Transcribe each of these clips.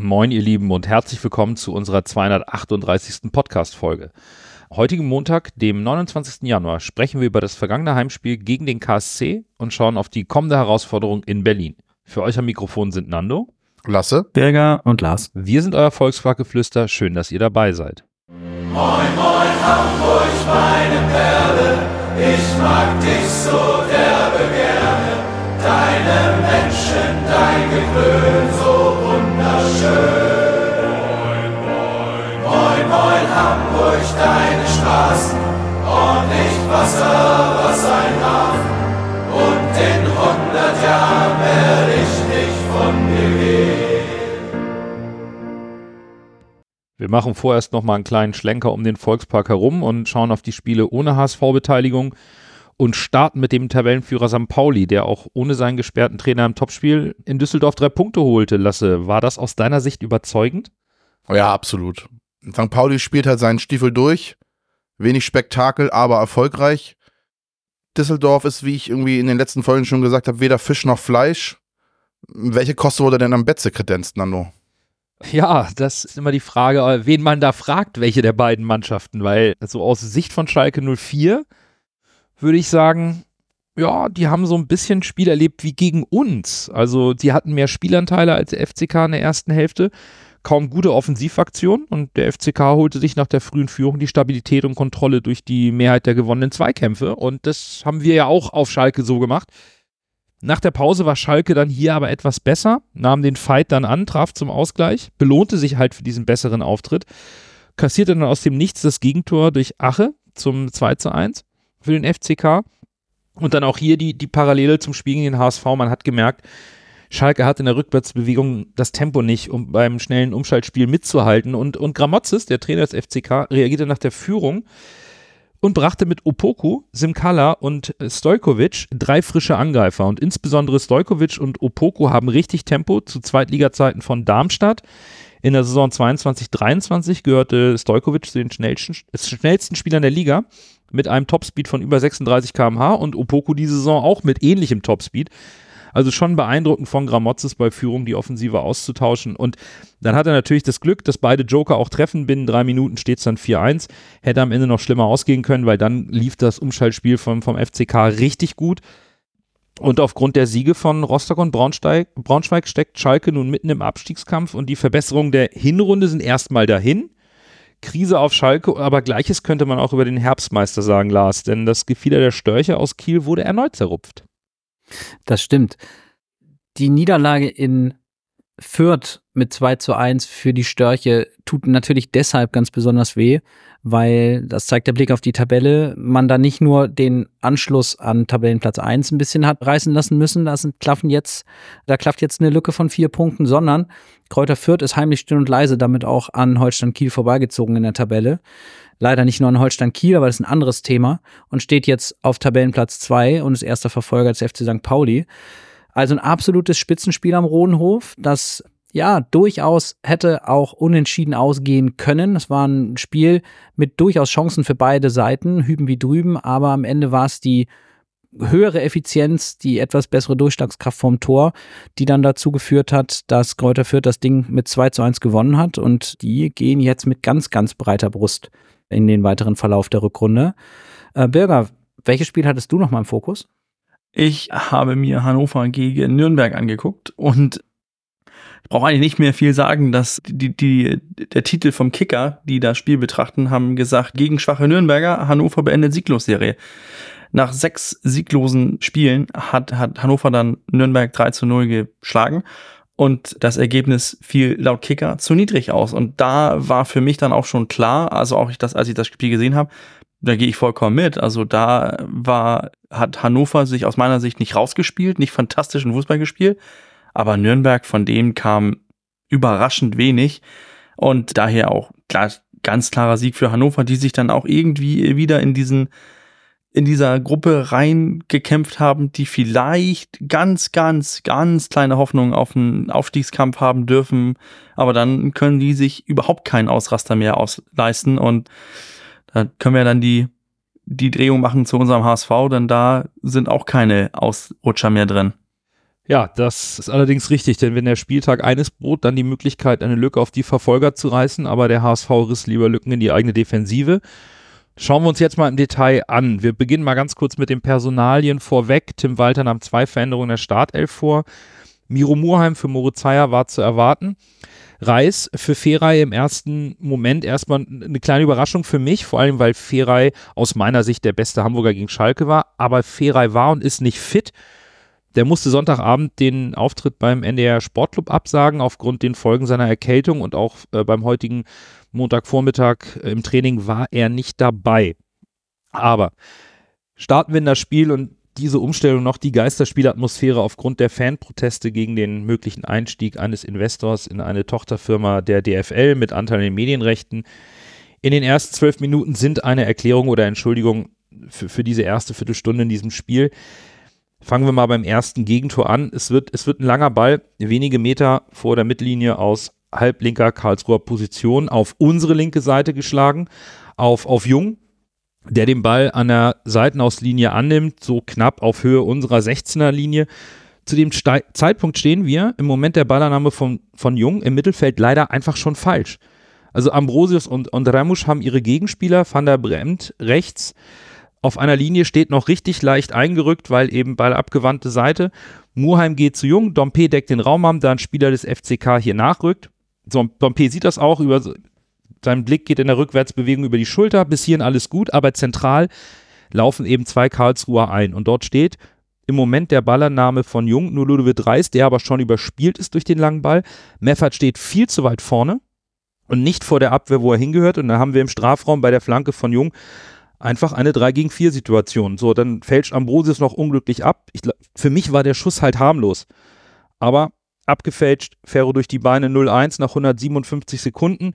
Moin, ihr Lieben, und herzlich willkommen zu unserer 238. Podcast-Folge. Heutigen Montag, dem 29. Januar, sprechen wir über das vergangene Heimspiel gegen den KSC und schauen auf die kommende Herausforderung in Berlin. Für euch am Mikrofon sind Nando, Lasse, Berger und Lars. Wir sind euer Volksquarkgeflüster. Schön, dass ihr dabei seid. Moin, moin, Hamburg, meine Perle, ich mag dich so derbe gerne. Deine Menschen, dein Geklön, so Wir machen vorerst nochmal einen kleinen Schlenker um den Volkspark herum und schauen auf die Spiele ohne HSV-Beteiligung und starten mit dem Tabellenführer St. Pauli, der auch ohne seinen gesperrten Trainer im Topspiel in Düsseldorf drei Punkte holte. Lasse, war das aus deiner Sicht überzeugend? Ja, absolut. St. Pauli spielt halt seinen Stiefel durch. Wenig Spektakel, aber erfolgreich. Düsseldorf ist, wie ich irgendwie in den letzten Folgen schon gesagt habe, weder Fisch noch Fleisch. Welche Koste wurde denn am Betze kredenzt, Nando? Ja, das ist immer die Frage, wen man da fragt, welche der beiden Mannschaften, weil so aus Sicht von Schalke 04 würde ich sagen, ja, die haben so ein bisschen Spiel erlebt wie gegen uns. Also die hatten mehr Spielanteile als der FCK in der ersten Hälfte, kaum gute Offensivaktion und der FCK holte sich nach der frühen Führung die Stabilität und Kontrolle durch die Mehrheit der gewonnenen Zweikämpfe und das haben wir ja auch auf Schalke so gemacht. Nach der Pause war Schalke dann hier aber etwas besser, nahm den Fight dann an, traf zum Ausgleich, belohnte sich halt für diesen besseren Auftritt, kassierte dann aus dem Nichts das Gegentor durch Ache zum 2 zu 1 für den FCK. Und dann auch hier die, die Parallele zum Spiel gegen den HSV. Man hat gemerkt, Schalke hat in der Rückwärtsbewegung das Tempo nicht, um beim schnellen Umschaltspiel mitzuhalten. Und, und Gramozis, der Trainer des FCK, reagierte nach der Führung und brachte mit Opoku, Simkala und Stojkovic drei frische Angreifer. Und insbesondere Stojkovic und Opoku haben richtig Tempo zu Zweitligazeiten von Darmstadt. In der Saison 22-23 gehörte Stojkovic zu den schnellsten, schnellsten Spielern der Liga mit einem Topspeed von über 36 km/h und Opoku diese Saison auch mit ähnlichem Topspeed. Also schon beeindruckend von Gramozis bei Führung die Offensive auszutauschen. Und dann hat er natürlich das Glück, dass beide Joker auch treffen. Binnen drei Minuten steht es dann 4-1. Hätte am Ende noch schlimmer ausgehen können, weil dann lief das Umschaltspiel vom, vom FCK richtig gut. Und aufgrund der Siege von Rostock und Braunschweig, Braunschweig steckt Schalke nun mitten im Abstiegskampf und die Verbesserungen der Hinrunde sind erstmal dahin. Krise auf Schalke, aber gleiches könnte man auch über den Herbstmeister sagen, Lars, denn das Gefieder der Störche aus Kiel wurde erneut zerrupft. Das stimmt. Die Niederlage in Fürth mit 2 zu 1 für die Störche tut natürlich deshalb ganz besonders weh, weil das zeigt der Blick auf die Tabelle, man da nicht nur den Anschluss an Tabellenplatz 1 ein bisschen hat reißen lassen müssen, da sind klaffen jetzt, da klafft jetzt eine Lücke von vier Punkten, sondern Kräuter Fürth ist heimlich still und leise damit auch an Holstein Kiel vorbeigezogen in der Tabelle. Leider nicht nur an Holstein Kiel, aber das ist ein anderes Thema und steht jetzt auf Tabellenplatz 2 und ist erster Verfolger des FC St. Pauli. Also ein absolutes Spitzenspiel am Rodenhof, das ja durchaus hätte auch unentschieden ausgehen können. Es war ein Spiel mit durchaus Chancen für beide Seiten, hüben wie drüben, aber am Ende war es die höhere Effizienz, die etwas bessere Durchschlagskraft vom Tor, die dann dazu geführt hat, dass Kräuter Fürth das Ding mit 2 zu 1 gewonnen hat und die gehen jetzt mit ganz, ganz breiter Brust in den weiteren Verlauf der Rückrunde. Äh, Birger, welches Spiel hattest du noch mal im Fokus? Ich habe mir Hannover gegen Nürnberg angeguckt und brauche eigentlich nicht mehr viel sagen, dass die, die, der Titel vom Kicker, die das Spiel betrachten, haben gesagt, gegen schwache Nürnberger, Hannover beendet Sieglosserie. Nach sechs sieglosen Spielen hat, hat Hannover dann Nürnberg 3 zu 0 geschlagen und das Ergebnis fiel laut Kicker zu niedrig aus. Und da war für mich dann auch schon klar, also auch ich das, als ich das Spiel gesehen habe, da gehe ich vollkommen mit. Also da war, hat Hannover sich aus meiner Sicht nicht rausgespielt, nicht fantastischen Fußball gespielt, aber Nürnberg von dem kam überraschend wenig. Und daher auch klar, ganz klarer Sieg für Hannover, die sich dann auch irgendwie wieder in diesen in dieser Gruppe reingekämpft haben, die vielleicht ganz, ganz, ganz kleine Hoffnungen auf einen Aufstiegskampf haben dürfen, aber dann können die sich überhaupt keinen Ausraster mehr ausleisten und da können wir dann die, die Drehung machen zu unserem HSV, denn da sind auch keine Ausrutscher mehr drin. Ja, das ist allerdings richtig, denn wenn der Spieltag eines bot, dann die Möglichkeit, eine Lücke auf die Verfolger zu reißen, aber der HSV riss lieber Lücken in die eigene Defensive. Schauen wir uns jetzt mal im Detail an. Wir beginnen mal ganz kurz mit den Personalien vorweg. Tim Walter nahm zwei Veränderungen der Startelf vor. Miro Murheim für Moritz Heyer war zu erwarten. Reis für Feray im ersten Moment erstmal eine kleine Überraschung für mich, vor allem weil Feray aus meiner Sicht der beste Hamburger gegen Schalke war, aber Feray war und ist nicht fit. Der musste Sonntagabend den Auftritt beim NDR Sportclub absagen aufgrund den Folgen seiner Erkältung und auch äh, beim heutigen Montagvormittag äh, im Training war er nicht dabei. Aber starten wir in das Spiel und diese Umstellung noch die Geisterspielatmosphäre aufgrund der Fanproteste gegen den möglichen Einstieg eines Investors in eine Tochterfirma der DFL mit Anteil in den Medienrechten. In den ersten zwölf Minuten sind eine Erklärung oder Entschuldigung für, für diese erste Viertelstunde in diesem Spiel. Fangen wir mal beim ersten Gegentor an. Es wird, es wird ein langer Ball, wenige Meter vor der Mittellinie aus halblinker Karlsruher Position auf unsere linke Seite geschlagen, auf, auf Jung, der den Ball an der Seitenauslinie annimmt, so knapp auf Höhe unserer 16er Linie. Zu dem Ste Zeitpunkt stehen wir im Moment der Ballannahme von, von Jung im Mittelfeld leider einfach schon falsch. Also Ambrosius und, und Ramusch haben ihre Gegenspieler, Van der Bremt rechts, auf einer Linie steht noch richtig leicht eingerückt, weil eben Ball abgewandte Seite. Murheim geht zu Jung, Dompe deckt den Raum am, da ein Spieler des FCK hier nachrückt. So, Dompe sieht das auch über sein Blick geht in der Rückwärtsbewegung über die Schulter, bis hierhin alles gut, aber zentral laufen eben zwei Karlsruher ein. Und dort steht im Moment der Ballannahme von Jung, nur Ludovic Reis, der aber schon überspielt ist durch den langen Ball. Meffert steht viel zu weit vorne und nicht vor der Abwehr, wo er hingehört. Und da haben wir im Strafraum bei der Flanke von Jung einfach eine 3 gegen 4 Situation. So, dann fälscht Ambrosius noch unglücklich ab. Ich, für mich war der Schuss halt harmlos. Aber abgefälscht, Ferro durch die Beine 0-1 nach 157 Sekunden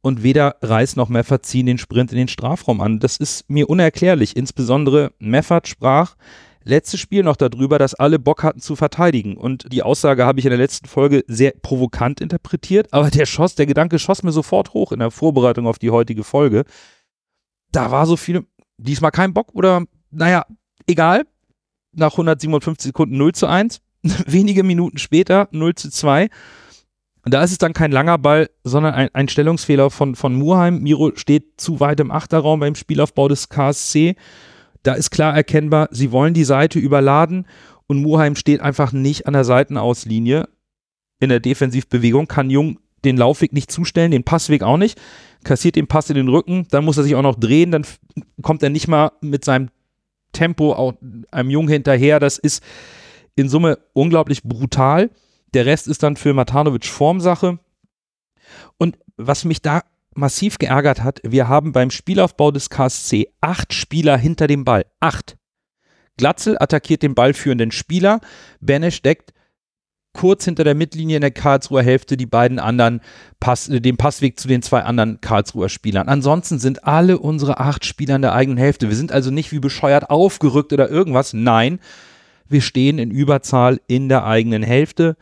und weder Reis noch Meffert ziehen den Sprint in den Strafraum an. Das ist mir unerklärlich. Insbesondere Meffert sprach letztes Spiel noch darüber, dass alle Bock hatten zu verteidigen. Und die Aussage habe ich in der letzten Folge sehr provokant interpretiert, aber der schoss, der Gedanke schoss mir sofort hoch in der Vorbereitung auf die heutige Folge. Da war so viel, diesmal kein Bock oder, naja, egal. Nach 157 Sekunden 0 zu 1. Wenige Minuten später 0 zu 2. Und da ist es dann kein langer Ball, sondern ein, ein Stellungsfehler von, von Murheim. Miro steht zu weit im Achterraum beim Spielaufbau des KSC. Da ist klar erkennbar, sie wollen die Seite überladen und Murheim steht einfach nicht an der Seitenauslinie in der Defensivbewegung, kann Jung den Laufweg nicht zustellen, den Passweg auch nicht, kassiert den Pass in den Rücken, dann muss er sich auch noch drehen, dann kommt er nicht mal mit seinem Tempo auch einem Jung hinterher. Das ist in Summe unglaublich brutal. Der Rest ist dann für Matanovic Formsache. Und was mich da massiv geärgert hat, wir haben beim Spielaufbau des KSC acht Spieler hinter dem Ball. Acht. Glatzel attackiert den ballführenden Spieler. Benesch deckt kurz hinter der Mittellinie in der Karlsruher Hälfte die beiden anderen Pass, den Passweg zu den zwei anderen Karlsruher Spielern. Ansonsten sind alle unsere acht Spieler in der eigenen Hälfte. Wir sind also nicht wie bescheuert aufgerückt oder irgendwas. Nein, wir stehen in Überzahl in der eigenen Hälfte.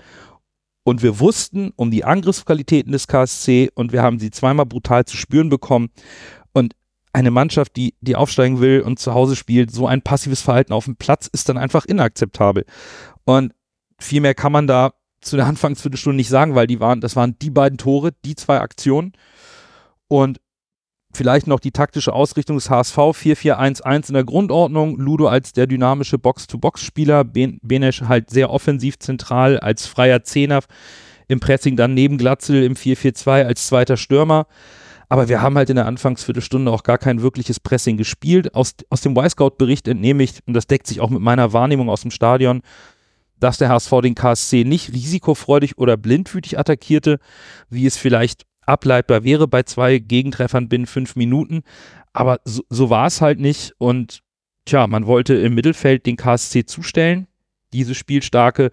Und wir wussten um die Angriffsqualitäten des KSC und wir haben sie zweimal brutal zu spüren bekommen. Und eine Mannschaft, die, die aufsteigen will und zu Hause spielt, so ein passives Verhalten auf dem Platz ist dann einfach inakzeptabel. Und viel mehr kann man da zu der Anfangsviertelstunde nicht sagen, weil die waren, das waren die beiden Tore, die zwei Aktionen. Und Vielleicht noch die taktische Ausrichtung des HSV 4-4-1-1 in der Grundordnung. Ludo als der dynamische Box-to-Box-Spieler. Benesch halt sehr offensiv zentral als freier Zehner im Pressing, dann neben Glatzel im 4-4-2 als zweiter Stürmer. Aber wir haben halt in der Anfangsviertelstunde auch gar kein wirkliches Pressing gespielt. Aus, aus dem Y-Scout-Bericht entnehme ich, und das deckt sich auch mit meiner Wahrnehmung aus dem Stadion, dass der HSV den KSC nicht risikofreudig oder blindwütig attackierte, wie es vielleicht ableitbar wäre bei zwei Gegentreffern binnen fünf Minuten. Aber so, so war es halt nicht. Und tja, man wollte im Mittelfeld den KSC zustellen, diese spielstarke,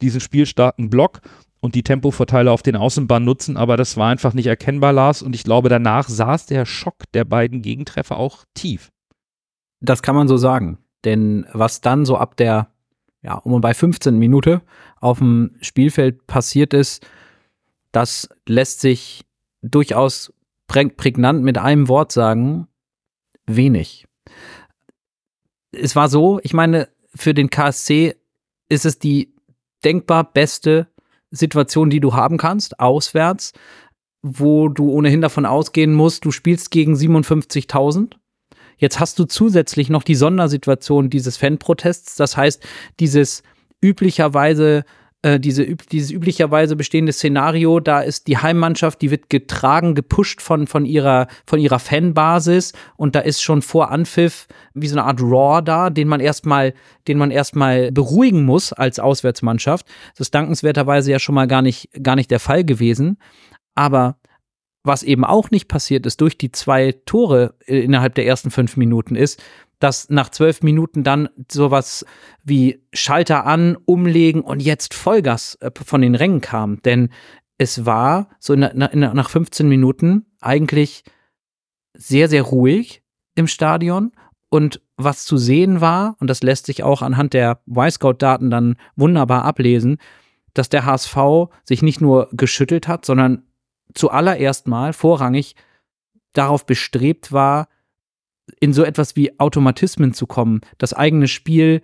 diesen spielstarken Block und die Tempovorteile auf den Außenbahn nutzen, aber das war einfach nicht erkennbar, Lars. Und ich glaube, danach saß der Schock der beiden Gegentreffer auch tief. Das kann man so sagen. Denn was dann so ab der, ja, um und bei 15 Minute auf dem Spielfeld passiert ist, das lässt sich durchaus prägnant mit einem Wort sagen, wenig. Es war so, ich meine, für den KSC ist es die denkbar beste Situation, die du haben kannst, auswärts, wo du ohnehin davon ausgehen musst, du spielst gegen 57.000. Jetzt hast du zusätzlich noch die Sondersituation dieses Fanprotests, das heißt, dieses üblicherweise äh, diese, dieses üblicherweise bestehende Szenario, da ist die Heimmannschaft, die wird getragen, gepusht von, von, ihrer, von ihrer Fanbasis und da ist schon vor Anpfiff wie so eine Art Raw da, den man erstmal, den man erstmal beruhigen muss als Auswärtsmannschaft. Das ist dankenswerterweise ja schon mal gar nicht, gar nicht der Fall gewesen. Aber was eben auch nicht passiert ist durch die zwei Tore äh, innerhalb der ersten fünf Minuten ist, dass nach zwölf Minuten dann sowas wie Schalter an, umlegen und jetzt Vollgas äh, von den Rängen kam. Denn es war so in, in, nach 15 Minuten eigentlich sehr, sehr ruhig im Stadion. Und was zu sehen war, und das lässt sich auch anhand der Y-Scout-Daten dann wunderbar ablesen, dass der HSV sich nicht nur geschüttelt hat, sondern zuallererst mal vorrangig darauf bestrebt war, in so etwas wie Automatismen zu kommen, das eigene Spiel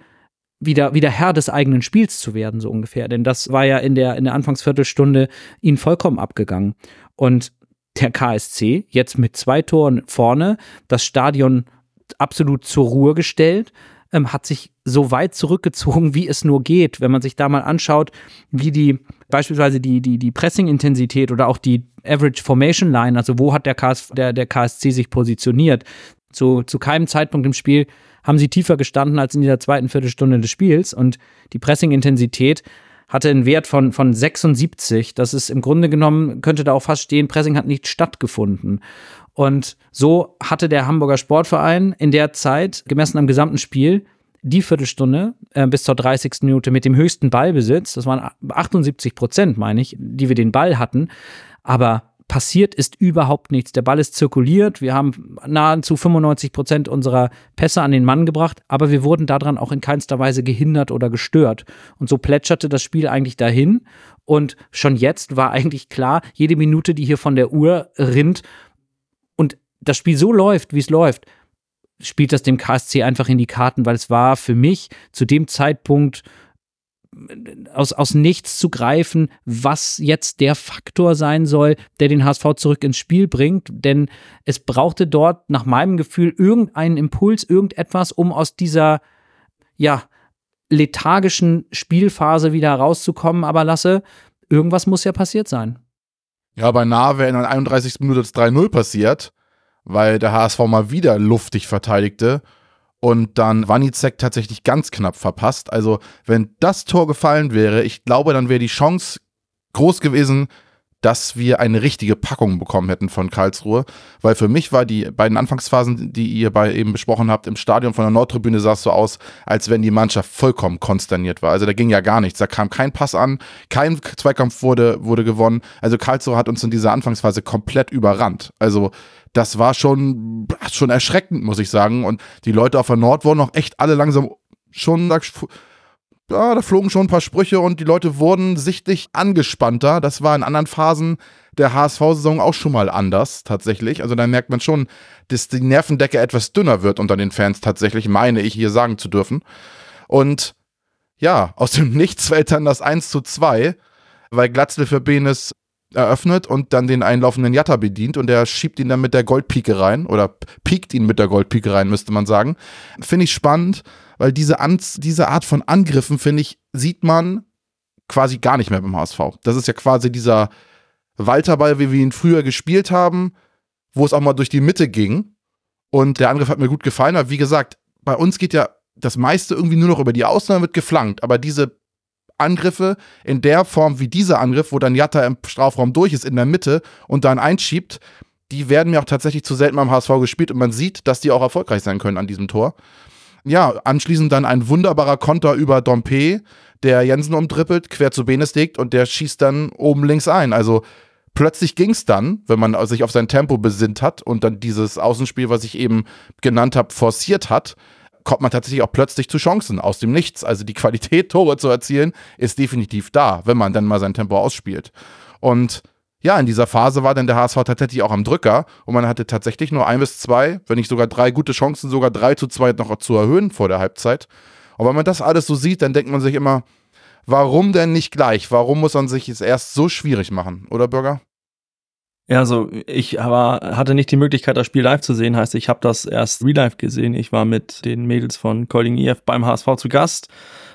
wieder, wieder Herr des eigenen Spiels zu werden, so ungefähr. Denn das war ja in der, in der Anfangsviertelstunde ihnen vollkommen abgegangen. Und der KSC jetzt mit zwei Toren vorne, das Stadion absolut zur Ruhe gestellt, ähm, hat sich so weit zurückgezogen, wie es nur geht. Wenn man sich da mal anschaut, wie die beispielsweise die, die, die Pressing-Intensität oder auch die Average Formation Line, also wo hat der, KS, der, der KSC sich positioniert, zu, zu keinem Zeitpunkt im Spiel haben sie tiefer gestanden als in dieser zweiten Viertelstunde des Spiels und die Pressing-Intensität hatte einen Wert von, von 76. Das ist im Grunde genommen, könnte da auch fast stehen, Pressing hat nicht stattgefunden. Und so hatte der Hamburger Sportverein in der Zeit, gemessen am gesamten Spiel, die Viertelstunde äh, bis zur 30. Minute mit dem höchsten Ballbesitz, das waren 78 Prozent, meine ich, die wir den Ball hatten. Aber passiert ist überhaupt nichts. Der Ball ist zirkuliert. Wir haben nahezu 95 Prozent unserer Pässe an den Mann gebracht, aber wir wurden daran auch in keinster Weise gehindert oder gestört. Und so plätscherte das Spiel eigentlich dahin. Und schon jetzt war eigentlich klar, jede Minute, die hier von der Uhr rinnt und das Spiel so läuft, wie es läuft, spielt das dem KSC einfach in die Karten, weil es war für mich zu dem Zeitpunkt aus, aus nichts zu greifen, was jetzt der Faktor sein soll, der den HSV zurück ins Spiel bringt. Denn es brauchte dort nach meinem Gefühl irgendeinen Impuls, irgendetwas, um aus dieser, ja, lethargischen Spielphase wieder rauszukommen. Aber Lasse, irgendwas muss ja passiert sein. Ja, bei Nahe wäre in der 31. Minute das 3-0 passiert, weil der HSV mal wieder luftig verteidigte und dann Wanizek tatsächlich ganz knapp verpasst. Also, wenn das Tor gefallen wäre, ich glaube, dann wäre die Chance groß gewesen, dass wir eine richtige Packung bekommen hätten von Karlsruhe. Weil für mich war die beiden Anfangsphasen, die ihr bei eben besprochen habt, im Stadion von der Nordtribüne sah es so aus, als wenn die Mannschaft vollkommen konsterniert war. Also da ging ja gar nichts. Da kam kein Pass an, kein Zweikampf wurde, wurde gewonnen. Also Karlsruhe hat uns in dieser Anfangsphase komplett überrannt. Also das war schon, schon erschreckend, muss ich sagen. Und die Leute auf der Nord wurden auch echt alle langsam schon, ja, da flogen schon ein paar Sprüche und die Leute wurden sichtlich angespannter. Das war in anderen Phasen der HSV-Saison auch schon mal anders, tatsächlich. Also da merkt man schon, dass die Nervendecke etwas dünner wird unter den Fans, tatsächlich, meine ich hier sagen zu dürfen. Und ja, aus dem Nichts fällt dann das 1 zu 2, weil Glatzel für Benes eröffnet und dann den einlaufenden Jatta bedient und der schiebt ihn dann mit der Goldpike rein oder piekt ihn mit der Goldpike rein, müsste man sagen. Finde ich spannend, weil diese, An diese Art von Angriffen, finde ich, sieht man quasi gar nicht mehr beim HSV. Das ist ja quasi dieser Walterball, wie wir ihn früher gespielt haben, wo es auch mal durch die Mitte ging. Und der Angriff hat mir gut gefallen, aber wie gesagt, bei uns geht ja das meiste irgendwie nur noch über die Außen, wird geflankt. Aber diese Angriffe in der Form wie dieser Angriff, wo dann Jatta im Strafraum durch ist in der Mitte und dann einschiebt, die werden mir auch tatsächlich zu selten beim HSV gespielt und man sieht, dass die auch erfolgreich sein können an diesem Tor. Ja, anschließend dann ein wunderbarer Konter über Dompe, der Jensen umtrippelt, quer zu Benes legt und der schießt dann oben links ein. Also plötzlich ging es dann, wenn man sich auf sein Tempo besinnt hat und dann dieses Außenspiel, was ich eben genannt habe, forciert hat kommt man tatsächlich auch plötzlich zu Chancen aus dem Nichts. Also die Qualität, Tore zu erzielen, ist definitiv da, wenn man dann mal sein Tempo ausspielt. Und ja, in dieser Phase war dann der HSV tatsächlich auch am Drücker und man hatte tatsächlich nur ein bis zwei, wenn nicht sogar drei gute Chancen, sogar drei zu zwei noch zu erhöhen vor der Halbzeit. Und wenn man das alles so sieht, dann denkt man sich immer, warum denn nicht gleich? Warum muss man sich es erst so schwierig machen, oder Bürger? Ja, also ich war, hatte nicht die Möglichkeit, das Spiel live zu sehen. Heißt, ich habe das erst real life gesehen. Ich war mit den Mädels von Kolding IF beim HSV zu Gast.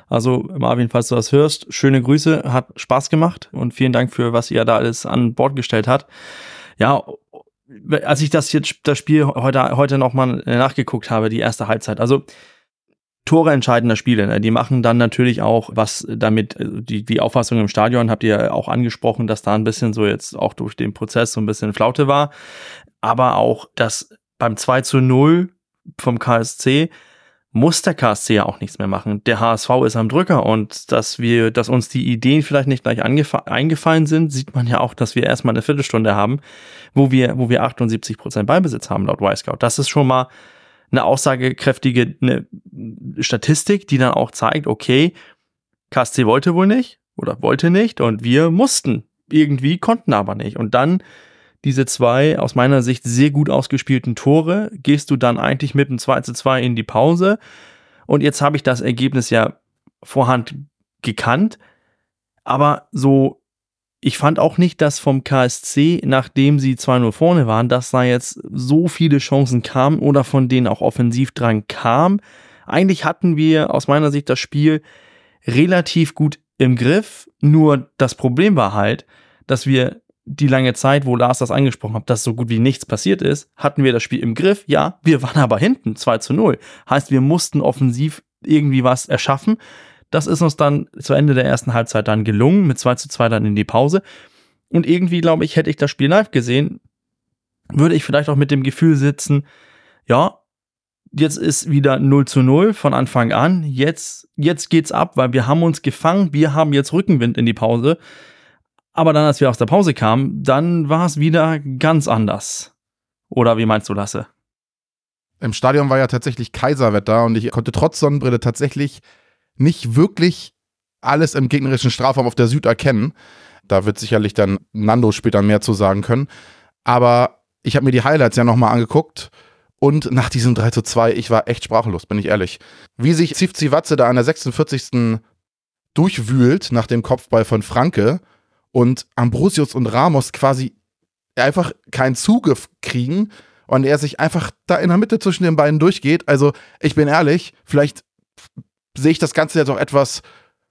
Also Marvin, falls du das hörst, schöne Grüße, hat Spaß gemacht und vielen Dank für was ihr da alles an Bord gestellt hat. Ja, als ich das jetzt das Spiel heute heute noch mal nachgeguckt habe, die erste Halbzeit. Also Tore entscheidender Spiele. Ne? Die machen dann natürlich auch was damit, äh, die, die Auffassung im Stadion habt ihr auch angesprochen, dass da ein bisschen so jetzt auch durch den Prozess so ein bisschen Flaute war. Aber auch, dass beim 2 zu 0 vom KSC muss der KSC ja auch nichts mehr machen. Der HSV ist am Drücker und dass wir, dass uns die Ideen vielleicht nicht gleich eingefallen sind, sieht man ja auch, dass wir erstmal eine Viertelstunde haben, wo wir, wo wir 78 Prozent Beibesitz haben laut Y-Scout. Das ist schon mal eine aussagekräftige eine Statistik, die dann auch zeigt, okay, KSC wollte wohl nicht oder wollte nicht und wir mussten. Irgendwie konnten aber nicht. Und dann diese zwei aus meiner Sicht sehr gut ausgespielten Tore, gehst du dann eigentlich mit dem 2 zu 2 in die Pause. Und jetzt habe ich das Ergebnis ja vorhand gekannt. Aber so ich fand auch nicht, dass vom KSC, nachdem sie 2-0 vorne waren, dass da jetzt so viele Chancen kamen oder von denen auch offensiv dran kam. Eigentlich hatten wir aus meiner Sicht das Spiel relativ gut im Griff. Nur das Problem war halt, dass wir die lange Zeit, wo Lars das angesprochen hat, dass so gut wie nichts passiert ist, hatten wir das Spiel im Griff. Ja, wir waren aber hinten 2 zu 0. Heißt, wir mussten offensiv irgendwie was erschaffen. Das ist uns dann zu Ende der ersten Halbzeit dann gelungen, mit 2 zu 2 dann in die Pause. Und irgendwie, glaube ich, hätte ich das Spiel live gesehen, würde ich vielleicht auch mit dem Gefühl sitzen, ja, jetzt ist wieder 0 zu 0 von Anfang an. Jetzt, jetzt geht's ab, weil wir haben uns gefangen, wir haben jetzt Rückenwind in die Pause. Aber dann, als wir aus der Pause kamen, dann war es wieder ganz anders. Oder wie meinst du, Lasse? Im Stadion war ja tatsächlich Kaiserwetter und ich konnte trotz Sonnenbrille tatsächlich nicht wirklich alles im gegnerischen Strafraum auf der Süd erkennen. Da wird sicherlich dann Nando später mehr zu sagen können. Aber ich habe mir die Highlights ja nochmal angeguckt und nach diesem 3 zu 2, ich war echt sprachlos, bin ich ehrlich. Wie sich Zivzivatze da an der 46. durchwühlt nach dem Kopfball von Franke und Ambrosius und Ramos quasi einfach keinen Zugriff kriegen und er sich einfach da in der Mitte zwischen den beiden durchgeht. Also ich bin ehrlich, vielleicht sehe ich das Ganze jetzt auch etwas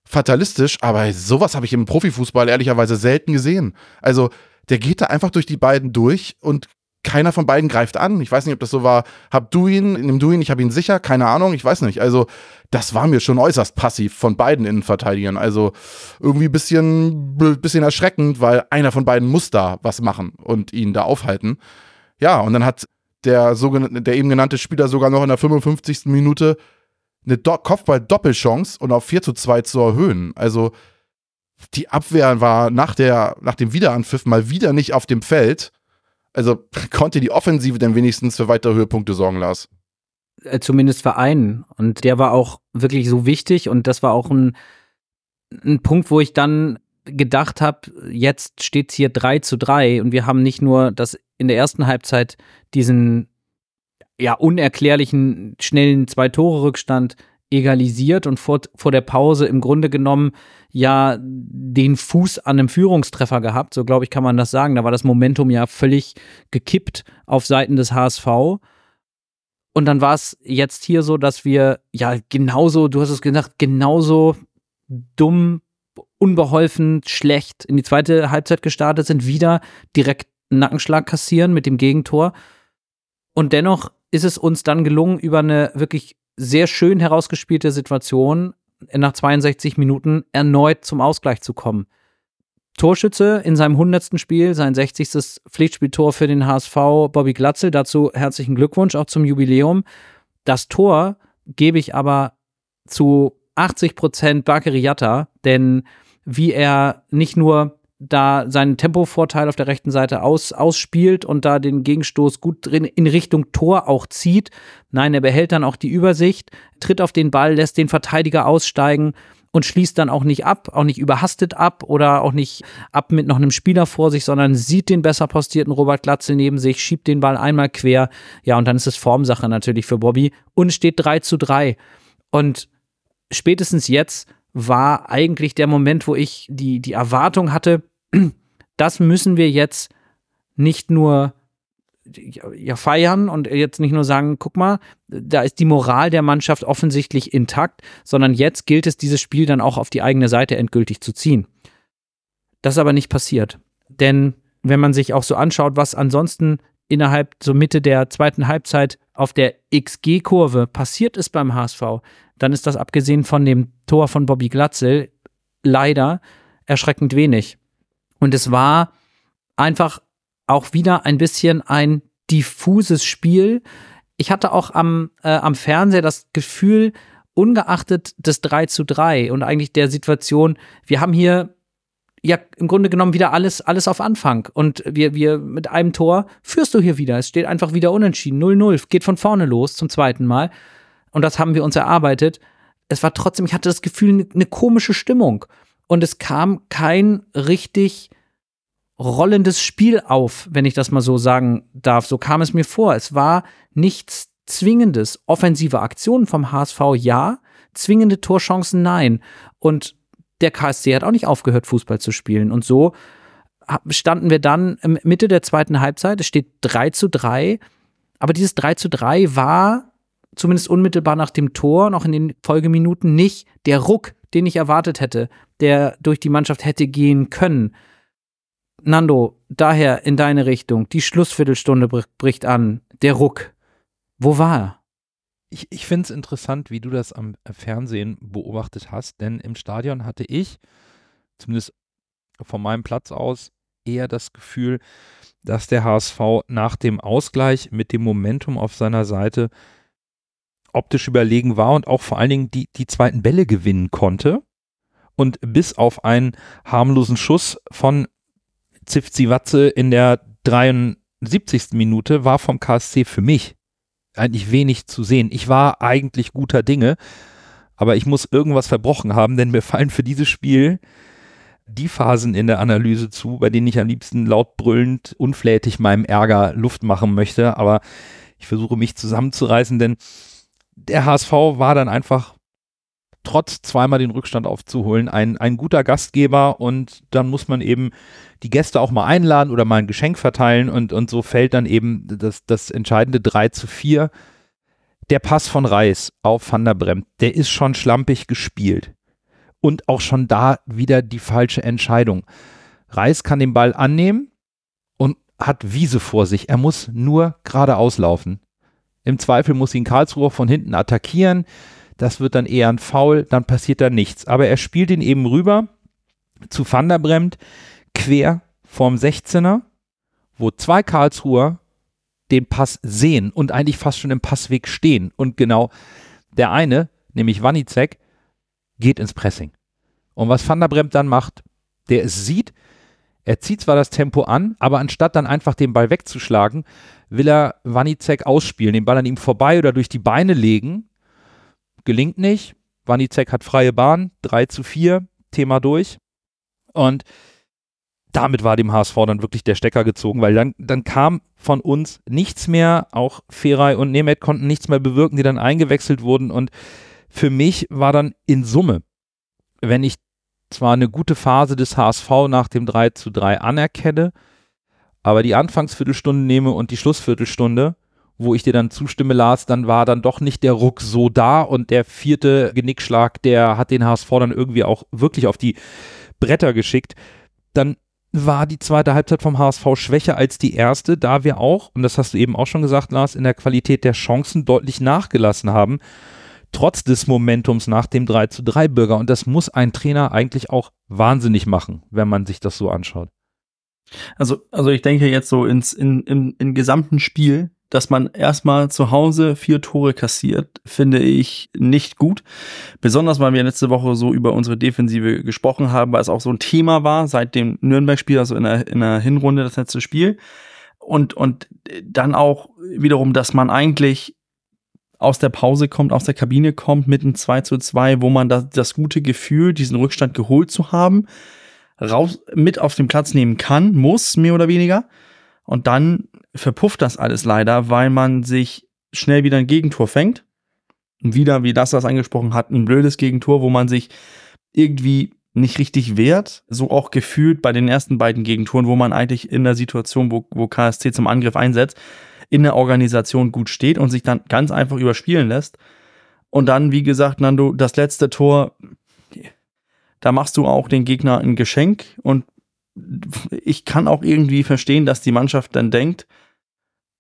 fatalistisch, aber sowas habe ich im Profifußball ehrlicherweise selten gesehen. Also der geht da einfach durch die beiden durch und keiner von beiden greift an. Ich weiß nicht, ob das so war. Hab du ihn, nimm du ihn, ich habe ihn sicher, keine Ahnung, ich weiß nicht. Also, das war mir schon äußerst passiv von beiden Innenverteidigern. Also, irgendwie ein bisschen, bisschen erschreckend, weil einer von beiden muss da was machen und ihn da aufhalten. Ja, und dann hat der, sogenannte, der eben genannte Spieler sogar noch in der 55. Minute eine Do Kopfball-Doppelchance und auf 4 zu 2 zu erhöhen. Also die Abwehr war nach, der, nach dem Wiederanpfiff mal wieder nicht auf dem Feld. Also konnte die Offensive denn wenigstens für weitere Höhepunkte sorgen, Lars? Äh, zumindest für einen. Und der war auch wirklich so wichtig und das war auch ein, ein Punkt, wo ich dann gedacht habe, jetzt steht es hier 3 zu 3 und wir haben nicht nur das in der ersten Halbzeit diesen ja, unerklärlichen, schnellen Zwei-Tore-Rückstand egalisiert und vor, vor der Pause im Grunde genommen ja den Fuß an einem Führungstreffer gehabt. So glaube ich, kann man das sagen. Da war das Momentum ja völlig gekippt auf Seiten des HSV. Und dann war es jetzt hier so, dass wir ja genauso, du hast es gesagt, genauso dumm, unbeholfen, schlecht in die zweite Halbzeit gestartet sind, wieder direkt einen Nackenschlag kassieren mit dem Gegentor. Und dennoch ist es uns dann gelungen, über eine wirklich sehr schön herausgespielte Situation nach 62 Minuten erneut zum Ausgleich zu kommen. Torschütze in seinem 100. Spiel, sein 60. Pflichtspieltor für den HSV, Bobby Glatzel. Dazu herzlichen Glückwunsch auch zum Jubiläum. Das Tor gebe ich aber zu 80 Prozent Bakeriata, denn wie er nicht nur da seinen Tempovorteil auf der rechten Seite aus, ausspielt und da den Gegenstoß gut drin in Richtung Tor auch zieht. Nein, er behält dann auch die Übersicht, tritt auf den Ball, lässt den Verteidiger aussteigen und schließt dann auch nicht ab, auch nicht überhastet ab oder auch nicht ab mit noch einem Spieler vor sich, sondern sieht den besser postierten Robert Glatzel neben sich, schiebt den Ball einmal quer. Ja, und dann ist es Formsache natürlich für Bobby und steht 3 zu 3. Und spätestens jetzt war eigentlich der Moment, wo ich die, die Erwartung hatte, das müssen wir jetzt nicht nur ja, feiern und jetzt nicht nur sagen, guck mal, da ist die Moral der Mannschaft offensichtlich intakt, sondern jetzt gilt es, dieses Spiel dann auch auf die eigene Seite endgültig zu ziehen. Das ist aber nicht passiert. Denn wenn man sich auch so anschaut, was ansonsten innerhalb so Mitte der zweiten Halbzeit auf der XG-Kurve passiert ist beim HSV, dann ist das abgesehen von dem Tor von Bobby Glatzel leider erschreckend wenig. Und es war einfach auch wieder ein bisschen ein diffuses Spiel. Ich hatte auch am, äh, am Fernseher das Gefühl, ungeachtet des 3 zu 3 und eigentlich der Situation, wir haben hier ja im Grunde genommen wieder alles, alles auf Anfang. Und wir, wir mit einem Tor führst du hier wieder. Es steht einfach wieder unentschieden. 0-0, geht von vorne los zum zweiten Mal. Und das haben wir uns erarbeitet. Es war trotzdem, ich hatte das Gefühl, eine ne komische Stimmung. Und es kam kein richtig rollendes Spiel auf, wenn ich das mal so sagen darf. So kam es mir vor. Es war nichts Zwingendes. Offensive Aktionen vom HSV ja, zwingende Torchancen nein. Und der KSC hat auch nicht aufgehört, Fußball zu spielen. Und so standen wir dann Mitte der zweiten Halbzeit. Es steht 3 zu 3. Aber dieses 3 zu 3 war zumindest unmittelbar nach dem Tor, noch in den Folgeminuten, nicht der Ruck, den ich erwartet hätte, der durch die Mannschaft hätte gehen können. Nando, daher in deine Richtung. Die Schlussviertelstunde bricht an. Der Ruck. Wo war er? ich, ich finde es interessant, wie du das am Fernsehen beobachtet hast, denn im Stadion hatte ich, zumindest von meinem Platz aus, eher das Gefühl, dass der HSV nach dem Ausgleich mit dem Momentum auf seiner Seite optisch überlegen war und auch vor allen Dingen die, die zweiten Bälle gewinnen konnte. Und bis auf einen harmlosen Schuss von Zivzivazze in der 73. Minute war vom KSC für mich eigentlich wenig zu sehen. Ich war eigentlich guter Dinge, aber ich muss irgendwas verbrochen haben, denn mir fallen für dieses Spiel die Phasen in der Analyse zu, bei denen ich am liebsten laut brüllend, unflätig meinem Ärger Luft machen möchte, aber ich versuche mich zusammenzureißen, denn der HSV war dann einfach trotz zweimal den Rückstand aufzuholen, ein, ein guter Gastgeber und dann muss man eben die Gäste auch mal einladen oder mal ein Geschenk verteilen und, und so fällt dann eben das, das entscheidende 3 zu 4. Der Pass von Reis auf Van der Bremt, der ist schon schlampig gespielt. Und auch schon da wieder die falsche Entscheidung. Reis kann den Ball annehmen und hat Wiese vor sich. Er muss nur geradeaus laufen. Im Zweifel muss ihn Karlsruhe von hinten attackieren das wird dann eher ein Foul, dann passiert da nichts. Aber er spielt ihn eben rüber zu Van der Bremt, quer vorm 16er, wo zwei Karlsruher den Pass sehen und eigentlich fast schon im Passweg stehen. Und genau der eine, nämlich Wanicek, geht ins Pressing. Und was Van der Bremt dann macht, der es sieht, er zieht zwar das Tempo an, aber anstatt dann einfach den Ball wegzuschlagen, will er Wanicek ausspielen, den Ball an ihm vorbei oder durch die Beine legen gelingt nicht. Wanizek hat freie Bahn, 3 zu 4, Thema durch. Und damit war dem HSV dann wirklich der Stecker gezogen, weil dann, dann kam von uns nichts mehr. Auch Feray und Nemeth konnten nichts mehr bewirken, die dann eingewechselt wurden. Und für mich war dann in Summe, wenn ich zwar eine gute Phase des HSV nach dem 3 zu 3 anerkenne, aber die Anfangsviertelstunde nehme und die Schlussviertelstunde, wo ich dir dann zustimme, Lars, dann war dann doch nicht der Ruck so da und der vierte Genickschlag, der hat den HSV dann irgendwie auch wirklich auf die Bretter geschickt. Dann war die zweite Halbzeit vom HSV schwächer als die erste, da wir auch, und das hast du eben auch schon gesagt, Lars, in der Qualität der Chancen deutlich nachgelassen haben, trotz des Momentums nach dem 3 zu 3 Bürger. Und das muss ein Trainer eigentlich auch wahnsinnig machen, wenn man sich das so anschaut. Also, also ich denke jetzt so ins, in, im, im gesamten Spiel dass man erstmal zu Hause vier Tore kassiert, finde ich nicht gut. Besonders, weil wir letzte Woche so über unsere Defensive gesprochen haben, weil es auch so ein Thema war seit dem Nürnberg-Spiel, also in der, in der Hinrunde, das letzte Spiel. Und, und dann auch wiederum, dass man eigentlich aus der Pause kommt, aus der Kabine kommt mit einem 2 zu 2, wo man das, das gute Gefühl, diesen Rückstand geholt zu haben, raus mit auf den Platz nehmen kann, muss, mehr oder weniger. Und dann verpufft das alles leider, weil man sich schnell wieder ein Gegentor fängt. Und wieder, wie das das angesprochen hat, ein blödes Gegentor, wo man sich irgendwie nicht richtig wehrt. So auch gefühlt bei den ersten beiden Gegentoren, wo man eigentlich in der Situation, wo, wo KSC zum Angriff einsetzt, in der Organisation gut steht und sich dann ganz einfach überspielen lässt. Und dann, wie gesagt, Nando, das letzte Tor, da machst du auch den Gegner ein Geschenk und ich kann auch irgendwie verstehen, dass die Mannschaft dann denkt,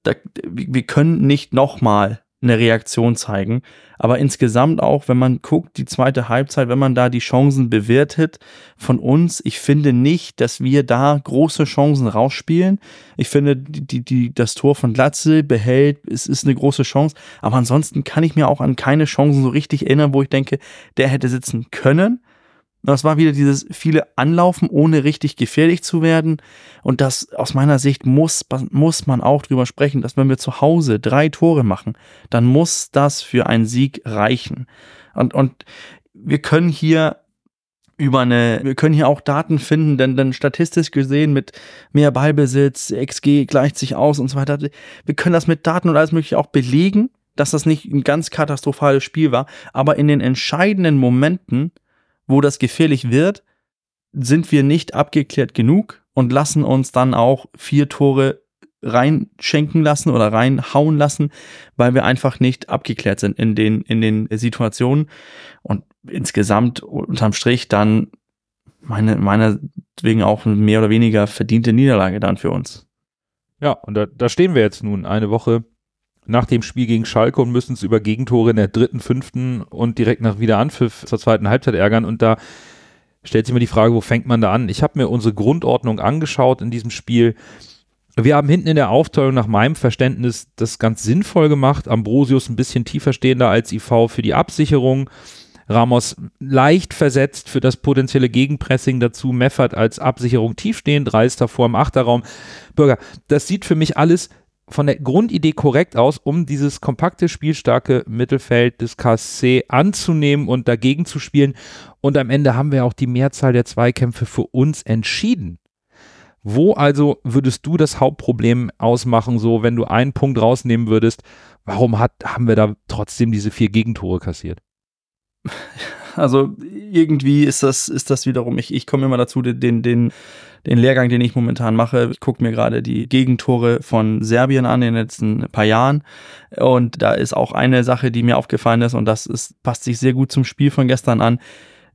da, wir können nicht nochmal eine Reaktion zeigen. Aber insgesamt auch, wenn man guckt, die zweite Halbzeit, wenn man da die Chancen bewertet von uns, ich finde nicht, dass wir da große Chancen rausspielen. Ich finde, die, die, das Tor von Glatze behält, es ist eine große Chance. Aber ansonsten kann ich mir auch an keine Chancen so richtig erinnern, wo ich denke, der hätte sitzen können. Das war wieder dieses viele Anlaufen, ohne richtig gefährlich zu werden. Und das aus meiner Sicht muss, muss man auch drüber sprechen, dass wenn wir zu Hause drei Tore machen, dann muss das für einen Sieg reichen. Und, und wir können hier über eine, wir können hier auch Daten finden, denn, denn statistisch gesehen mit mehr Ballbesitz, XG gleicht sich aus und so weiter. Wir können das mit Daten und alles mögliche auch belegen, dass das nicht ein ganz katastrophales Spiel war. Aber in den entscheidenden Momenten wo das gefährlich wird, sind wir nicht abgeklärt genug und lassen uns dann auch vier Tore reinschenken lassen oder reinhauen lassen, weil wir einfach nicht abgeklärt sind in den, in den Situationen. Und insgesamt unterm Strich dann meine, meinetwegen auch mehr oder weniger verdiente Niederlage dann für uns. Ja, und da, da stehen wir jetzt nun eine Woche nach dem Spiel gegen Schalke und müssen es über Gegentore in der dritten, fünften und direkt nach Wiederanpfiff zur zweiten Halbzeit ärgern. Und da stellt sich mir die Frage, wo fängt man da an? Ich habe mir unsere Grundordnung angeschaut in diesem Spiel. Wir haben hinten in der Aufteilung nach meinem Verständnis das ganz sinnvoll gemacht. Ambrosius ein bisschen tiefer stehender als IV für die Absicherung. Ramos leicht versetzt für das potenzielle Gegenpressing dazu. Meffert als Absicherung tiefstehend, Reister vor im Achterraum. Bürger, das sieht für mich alles von der Grundidee korrekt aus, um dieses kompakte, spielstarke Mittelfeld des KSC anzunehmen und dagegen zu spielen. Und am Ende haben wir auch die Mehrzahl der Zweikämpfe für uns entschieden. Wo also würdest du das Hauptproblem ausmachen, so wenn du einen Punkt rausnehmen würdest? Warum hat, haben wir da trotzdem diese vier Gegentore kassiert? Also irgendwie ist das, ist das wiederum, ich, ich komme immer dazu, den, den, den Lehrgang, den ich momentan mache. Ich gucke mir gerade die Gegentore von Serbien an in den letzten paar Jahren. Und da ist auch eine Sache, die mir aufgefallen ist, und das ist, passt sich sehr gut zum Spiel von gestern an,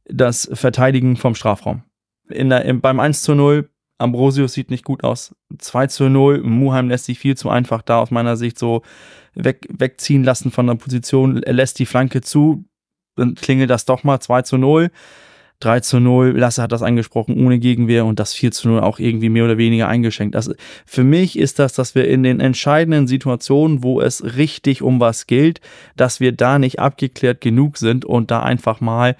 das Verteidigen vom Strafraum. In der, im, beim 1 zu 0, Ambrosius sieht nicht gut aus. 2 zu 0, Muheim lässt sich viel zu einfach da aus meiner Sicht so weg, wegziehen lassen von der Position. Er lässt die Flanke zu, dann klingelt das doch mal 2 zu 0. 3 zu 0, Lasse hat das angesprochen, ohne Gegenwehr und das 4 zu 0 auch irgendwie mehr oder weniger eingeschenkt. Also für mich ist das, dass wir in den entscheidenden Situationen, wo es richtig um was gilt, dass wir da nicht abgeklärt genug sind und da einfach mal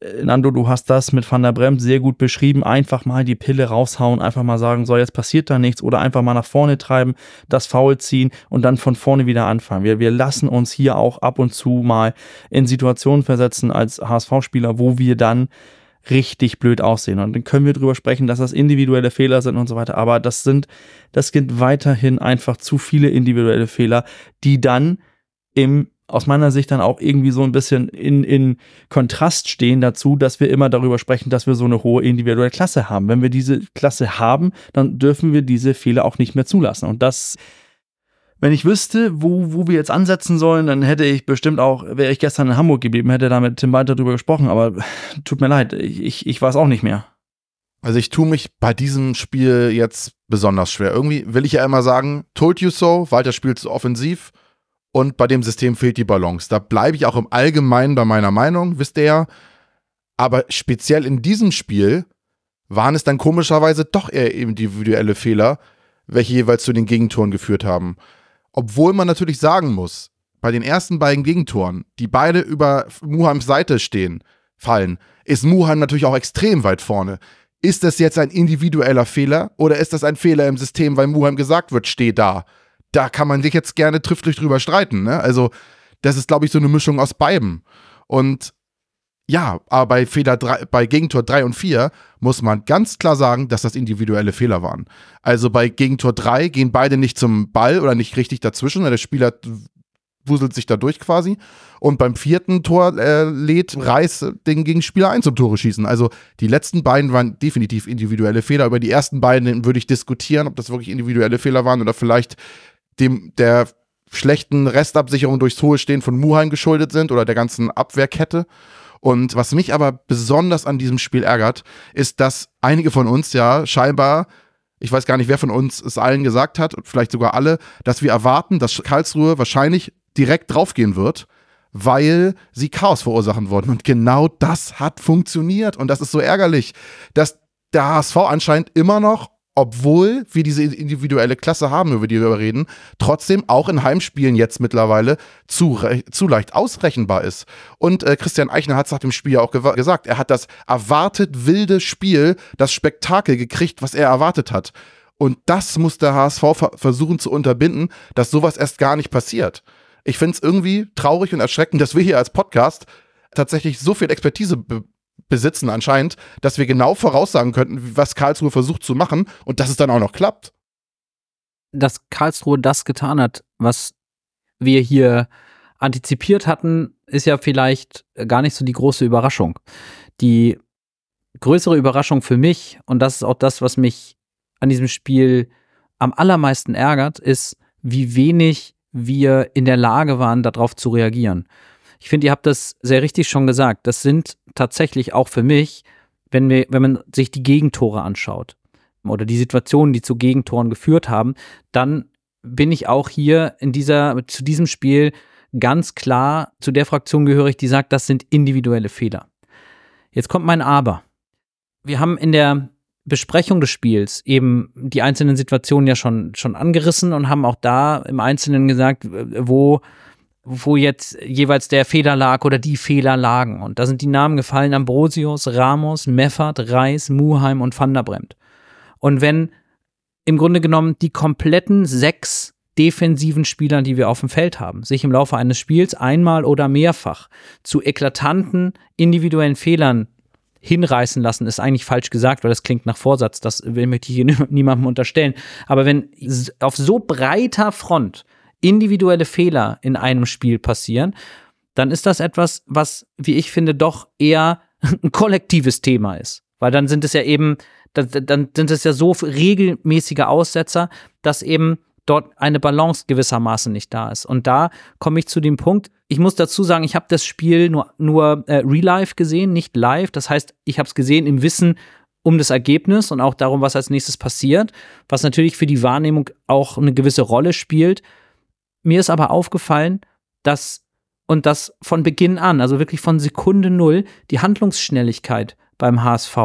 äh, Nando, du hast das mit Van der Bremt sehr gut beschrieben. Einfach mal die Pille raushauen, einfach mal sagen, so jetzt passiert da nichts oder einfach mal nach vorne treiben, das Foul ziehen und dann von vorne wieder anfangen. Wir, wir lassen uns hier auch ab und zu mal in Situationen versetzen als HSV-Spieler, wo wir dann richtig blöd aussehen. Und dann können wir drüber sprechen, dass das individuelle Fehler sind und so weiter. Aber das sind, das sind weiterhin einfach zu viele individuelle Fehler, die dann im aus meiner Sicht dann auch irgendwie so ein bisschen in, in Kontrast stehen dazu, dass wir immer darüber sprechen, dass wir so eine hohe individuelle Klasse haben. Wenn wir diese Klasse haben, dann dürfen wir diese Fehler auch nicht mehr zulassen. Und das wenn ich wüsste, wo, wo wir jetzt ansetzen sollen, dann hätte ich bestimmt auch, wäre ich gestern in Hamburg geblieben, hätte da mit Tim Walter drüber gesprochen, aber tut mir leid, ich, ich weiß auch nicht mehr. Also ich tue mich bei diesem Spiel jetzt besonders schwer. Irgendwie will ich ja immer sagen, told you so, Walter spielt zu offensiv und bei dem System fehlt die Balance. Da bleibe ich auch im Allgemeinen bei meiner Meinung, wisst ihr ja. Aber speziell in diesem Spiel waren es dann komischerweise doch eher individuelle Fehler, welche jeweils zu den Gegentoren geführt haben. Obwohl man natürlich sagen muss, bei den ersten beiden Gegentoren, die beide über Muheims Seite stehen, fallen, ist Muheim natürlich auch extrem weit vorne. Ist das jetzt ein individueller Fehler oder ist das ein Fehler im System, weil Muheim gesagt wird, steh da? Da kann man sich jetzt gerne triftig drüber streiten. Ne? Also, das ist, glaube ich, so eine Mischung aus beiden. Und ja, aber bei Fehler 3, bei Gegentor 3 und 4 muss man ganz klar sagen, dass das individuelle Fehler waren. Also bei Gegentor 3 gehen beide nicht zum Ball oder nicht richtig dazwischen. Der Spieler wuselt sich da durch quasi. Und beim vierten Tor äh, lädt Reis den Gegenspieler ein zum Tore schießen. Also die letzten beiden waren definitiv individuelle Fehler. Über die ersten beiden würde ich diskutieren, ob das wirklich individuelle Fehler waren oder vielleicht dem der schlechten Restabsicherung durchs hohe Stehen von Muheim geschuldet sind oder der ganzen Abwehrkette. Und was mich aber besonders an diesem Spiel ärgert, ist, dass einige von uns ja scheinbar, ich weiß gar nicht, wer von uns es allen gesagt hat, vielleicht sogar alle, dass wir erwarten, dass Karlsruhe wahrscheinlich direkt draufgehen wird, weil sie Chaos verursachen wollen. Und genau das hat funktioniert. Und das ist so ärgerlich, dass der HSV anscheinend immer noch obwohl wir diese individuelle Klasse haben, über die wir reden, trotzdem auch in Heimspielen jetzt mittlerweile zu, zu leicht ausrechenbar ist. Und äh, Christian Eichner hat es nach dem Spiel ja auch ge gesagt, er hat das erwartet wilde Spiel, das Spektakel gekriegt, was er erwartet hat. Und das muss der HSV ver versuchen zu unterbinden, dass sowas erst gar nicht passiert. Ich finde es irgendwie traurig und erschreckend, dass wir hier als Podcast tatsächlich so viel Expertise besitzen anscheinend, dass wir genau voraussagen könnten, was Karlsruhe versucht zu machen und dass es dann auch noch klappt. Dass Karlsruhe das getan hat, was wir hier antizipiert hatten, ist ja vielleicht gar nicht so die große Überraschung. Die größere Überraschung für mich, und das ist auch das, was mich an diesem Spiel am allermeisten ärgert, ist, wie wenig wir in der Lage waren, darauf zu reagieren. Ich finde, ihr habt das sehr richtig schon gesagt. Das sind tatsächlich auch für mich, wenn, wir, wenn man sich die Gegentore anschaut oder die Situationen, die zu Gegentoren geführt haben, dann bin ich auch hier in dieser, zu diesem Spiel ganz klar zu der Fraktion gehörig, die sagt, das sind individuelle Fehler. Jetzt kommt mein Aber. Wir haben in der Besprechung des Spiels eben die einzelnen Situationen ja schon, schon angerissen und haben auch da im Einzelnen gesagt, wo wo jetzt jeweils der Fehler lag oder die Fehler lagen. Und da sind die Namen gefallen: Ambrosius, Ramos, Meffert, Reis, Muheim und Van der Bremt. Und wenn im Grunde genommen die kompletten sechs defensiven Spieler, die wir auf dem Feld haben, sich im Laufe eines Spiels einmal oder mehrfach zu eklatanten individuellen Fehlern hinreißen lassen, ist eigentlich falsch gesagt, weil das klingt nach Vorsatz, das möchte ich hier niemandem unterstellen. Aber wenn auf so breiter Front individuelle Fehler in einem Spiel passieren, dann ist das etwas, was, wie ich finde, doch eher ein kollektives Thema ist. Weil dann sind es ja eben, dann, sind es ja so regelmäßige Aussetzer, dass eben dort eine Balance gewissermaßen nicht da ist. Und da komme ich zu dem Punkt, ich muss dazu sagen, ich habe das Spiel nur, nur äh, real life gesehen, nicht live. Das heißt, ich habe es gesehen im Wissen um das Ergebnis und auch darum, was als nächstes passiert, was natürlich für die Wahrnehmung auch eine gewisse Rolle spielt. Mir ist aber aufgefallen, dass und das von Beginn an, also wirklich von Sekunde null, die Handlungsschnelligkeit beim HSV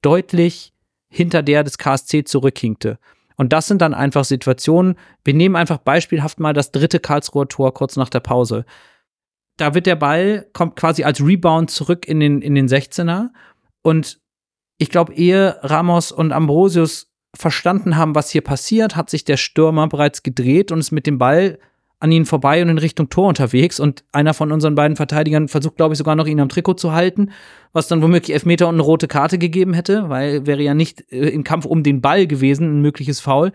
deutlich hinter der des KSC zurückhinkte. Und das sind dann einfach Situationen. Wir nehmen einfach beispielhaft mal das dritte Karlsruher Tor kurz nach der Pause. Da wird der Ball, kommt quasi als Rebound zurück in den, in den 16er. Und ich glaube, ehe Ramos und Ambrosius verstanden haben, was hier passiert, hat sich der Stürmer bereits gedreht und ist mit dem Ball an ihnen vorbei und in Richtung Tor unterwegs. Und einer von unseren beiden Verteidigern versucht, glaube ich, sogar noch ihn am Trikot zu halten, was dann womöglich Elfmeter und eine rote Karte gegeben hätte, weil wäre ja nicht äh, im Kampf um den Ball gewesen, ein mögliches Foul.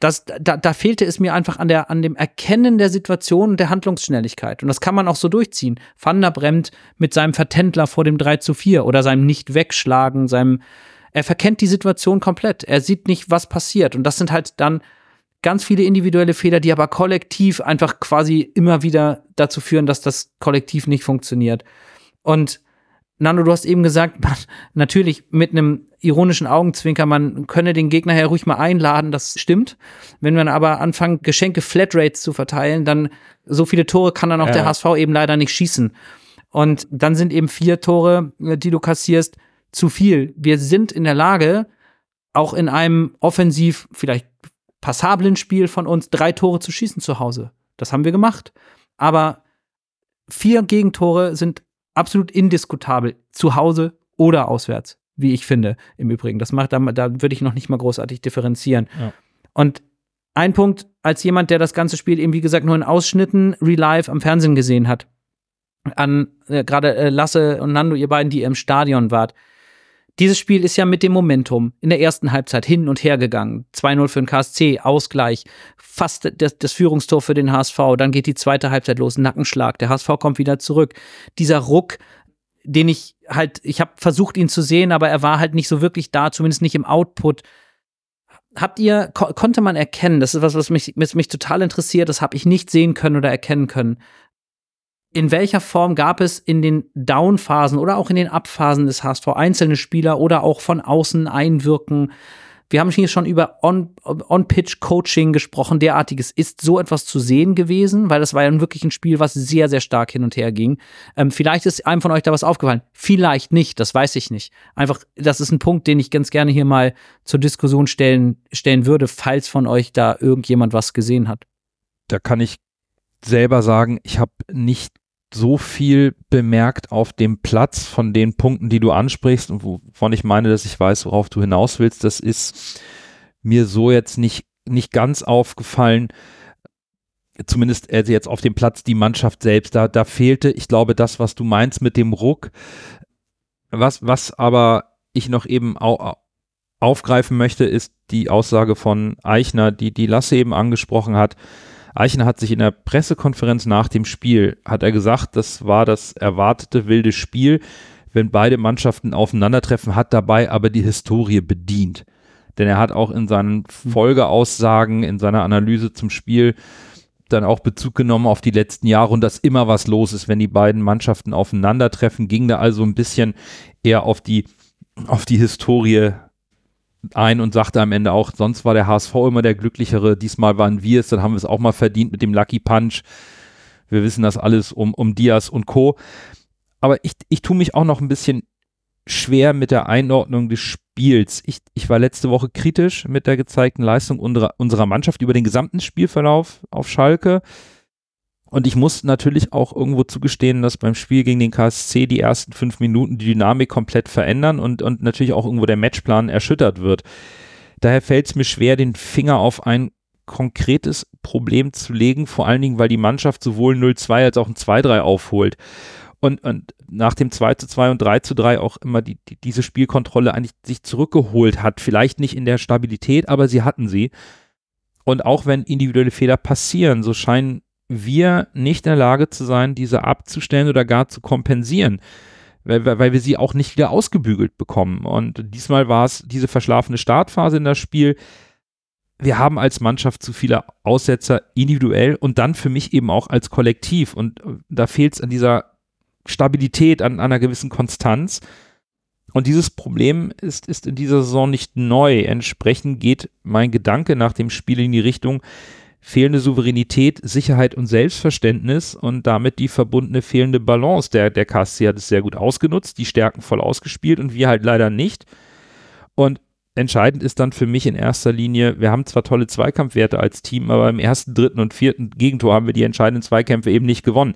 Das, da, da fehlte es mir einfach an, der, an dem Erkennen der Situation und der Handlungsschnelligkeit. Und das kann man auch so durchziehen. Van der Bremt mit seinem Vertändler vor dem 3 zu 4 oder seinem Nicht-Wegschlagen, seinem er verkennt die Situation komplett. Er sieht nicht, was passiert. Und das sind halt dann ganz viele individuelle Fehler, die aber kollektiv einfach quasi immer wieder dazu führen, dass das Kollektiv nicht funktioniert. Und Nando, du hast eben gesagt, man, natürlich mit einem ironischen Augenzwinker, man könne den Gegner ja ruhig mal einladen, das stimmt. Wenn man aber anfängt, Geschenke Flatrates zu verteilen, dann so viele Tore kann dann auch ja. der HSV eben leider nicht schießen. Und dann sind eben vier Tore, die du kassierst, zu viel. Wir sind in der Lage, auch in einem offensiv vielleicht passablen Spiel von uns drei Tore zu schießen zu Hause. Das haben wir gemacht. Aber vier Gegentore sind absolut indiskutabel, zu Hause oder auswärts, wie ich finde, im Übrigen. Das macht, da, da würde ich noch nicht mal großartig differenzieren. Ja. Und ein Punkt, als jemand, der das ganze Spiel eben, wie gesagt, nur in Ausschnitten real live am Fernsehen gesehen hat, an äh, gerade äh, Lasse und Nando, ihr beiden, die im Stadion wart, dieses Spiel ist ja mit dem Momentum in der ersten Halbzeit hin und her gegangen. 2-0 für den KSC, Ausgleich, fast das, das, Führungstor für den HSV. Dann geht die zweite Halbzeit los, Nackenschlag. Der HSV kommt wieder zurück. Dieser Ruck, den ich halt, ich habe versucht, ihn zu sehen, aber er war halt nicht so wirklich da, zumindest nicht im Output. Habt ihr, ko konnte man erkennen, das ist was, was mich, was mich total interessiert, das habe ich nicht sehen können oder erkennen können in welcher Form gab es in den Down-Phasen oder auch in den Up-Phasen des HSV einzelne Spieler oder auch von außen einwirken? Wir haben hier schon über On-Pitch-Coaching On gesprochen, derartiges. Ist so etwas zu sehen gewesen? Weil das war ja wirklich ein Spiel, was sehr, sehr stark hin und her ging. Ähm, vielleicht ist einem von euch da was aufgefallen. Vielleicht nicht, das weiß ich nicht. Einfach, das ist ein Punkt, den ich ganz gerne hier mal zur Diskussion stellen, stellen würde, falls von euch da irgendjemand was gesehen hat. Da kann ich selber sagen, ich habe nicht so viel bemerkt auf dem Platz von den Punkten, die du ansprichst und wovon ich meine, dass ich weiß, worauf du hinaus willst. Das ist mir so jetzt nicht, nicht ganz aufgefallen. Zumindest also jetzt auf dem Platz die Mannschaft selbst. Da, da fehlte, ich glaube, das, was du meinst mit dem Ruck. Was, was aber ich noch eben au aufgreifen möchte, ist die Aussage von Eichner, die die Lasse eben angesprochen hat Eichner hat sich in der Pressekonferenz nach dem Spiel, hat er gesagt, das war das erwartete wilde Spiel, wenn beide Mannschaften aufeinandertreffen, hat dabei aber die Historie bedient. Denn er hat auch in seinen Folgeaussagen, in seiner Analyse zum Spiel dann auch Bezug genommen auf die letzten Jahre und dass immer was los ist, wenn die beiden Mannschaften aufeinandertreffen, ging da also ein bisschen eher auf die, auf die Historie ein und sagte am Ende auch, sonst war der HSV immer der Glücklichere, diesmal waren wir es, dann haben wir es auch mal verdient mit dem Lucky Punch. Wir wissen das alles um, um Diaz und Co. Aber ich, ich tue mich auch noch ein bisschen schwer mit der Einordnung des Spiels. Ich, ich war letzte Woche kritisch mit der gezeigten Leistung unserer, unserer Mannschaft über den gesamten Spielverlauf auf Schalke. Und ich muss natürlich auch irgendwo zugestehen, dass beim Spiel gegen den KSC die ersten fünf Minuten die Dynamik komplett verändern und, und natürlich auch irgendwo der Matchplan erschüttert wird. Daher fällt es mir schwer, den Finger auf ein konkretes Problem zu legen, vor allen Dingen, weil die Mannschaft sowohl 0-2 als auch ein 2-3 aufholt. Und, und, nach dem 2 zu 2 und 3 zu 3 auch immer die, die, diese Spielkontrolle eigentlich sich zurückgeholt hat. Vielleicht nicht in der Stabilität, aber sie hatten sie. Und auch wenn individuelle Fehler passieren, so scheinen wir nicht in der Lage zu sein, diese abzustellen oder gar zu kompensieren, weil, weil wir sie auch nicht wieder ausgebügelt bekommen. Und diesmal war es diese verschlafene Startphase in das Spiel. Wir haben als Mannschaft zu viele Aussetzer individuell und dann für mich eben auch als Kollektiv. Und äh, da fehlt es an dieser Stabilität, an, an einer gewissen Konstanz. Und dieses Problem ist, ist in dieser Saison nicht neu. Entsprechend geht mein Gedanke nach dem Spiel in die Richtung, fehlende Souveränität, Sicherheit und Selbstverständnis und damit die verbundene fehlende Balance. Der, der KSC hat es sehr gut ausgenutzt, die Stärken voll ausgespielt und wir halt leider nicht. Und entscheidend ist dann für mich in erster Linie, wir haben zwar tolle Zweikampfwerte als Team, aber im ersten, dritten und vierten Gegentor haben wir die entscheidenden Zweikämpfe eben nicht gewonnen.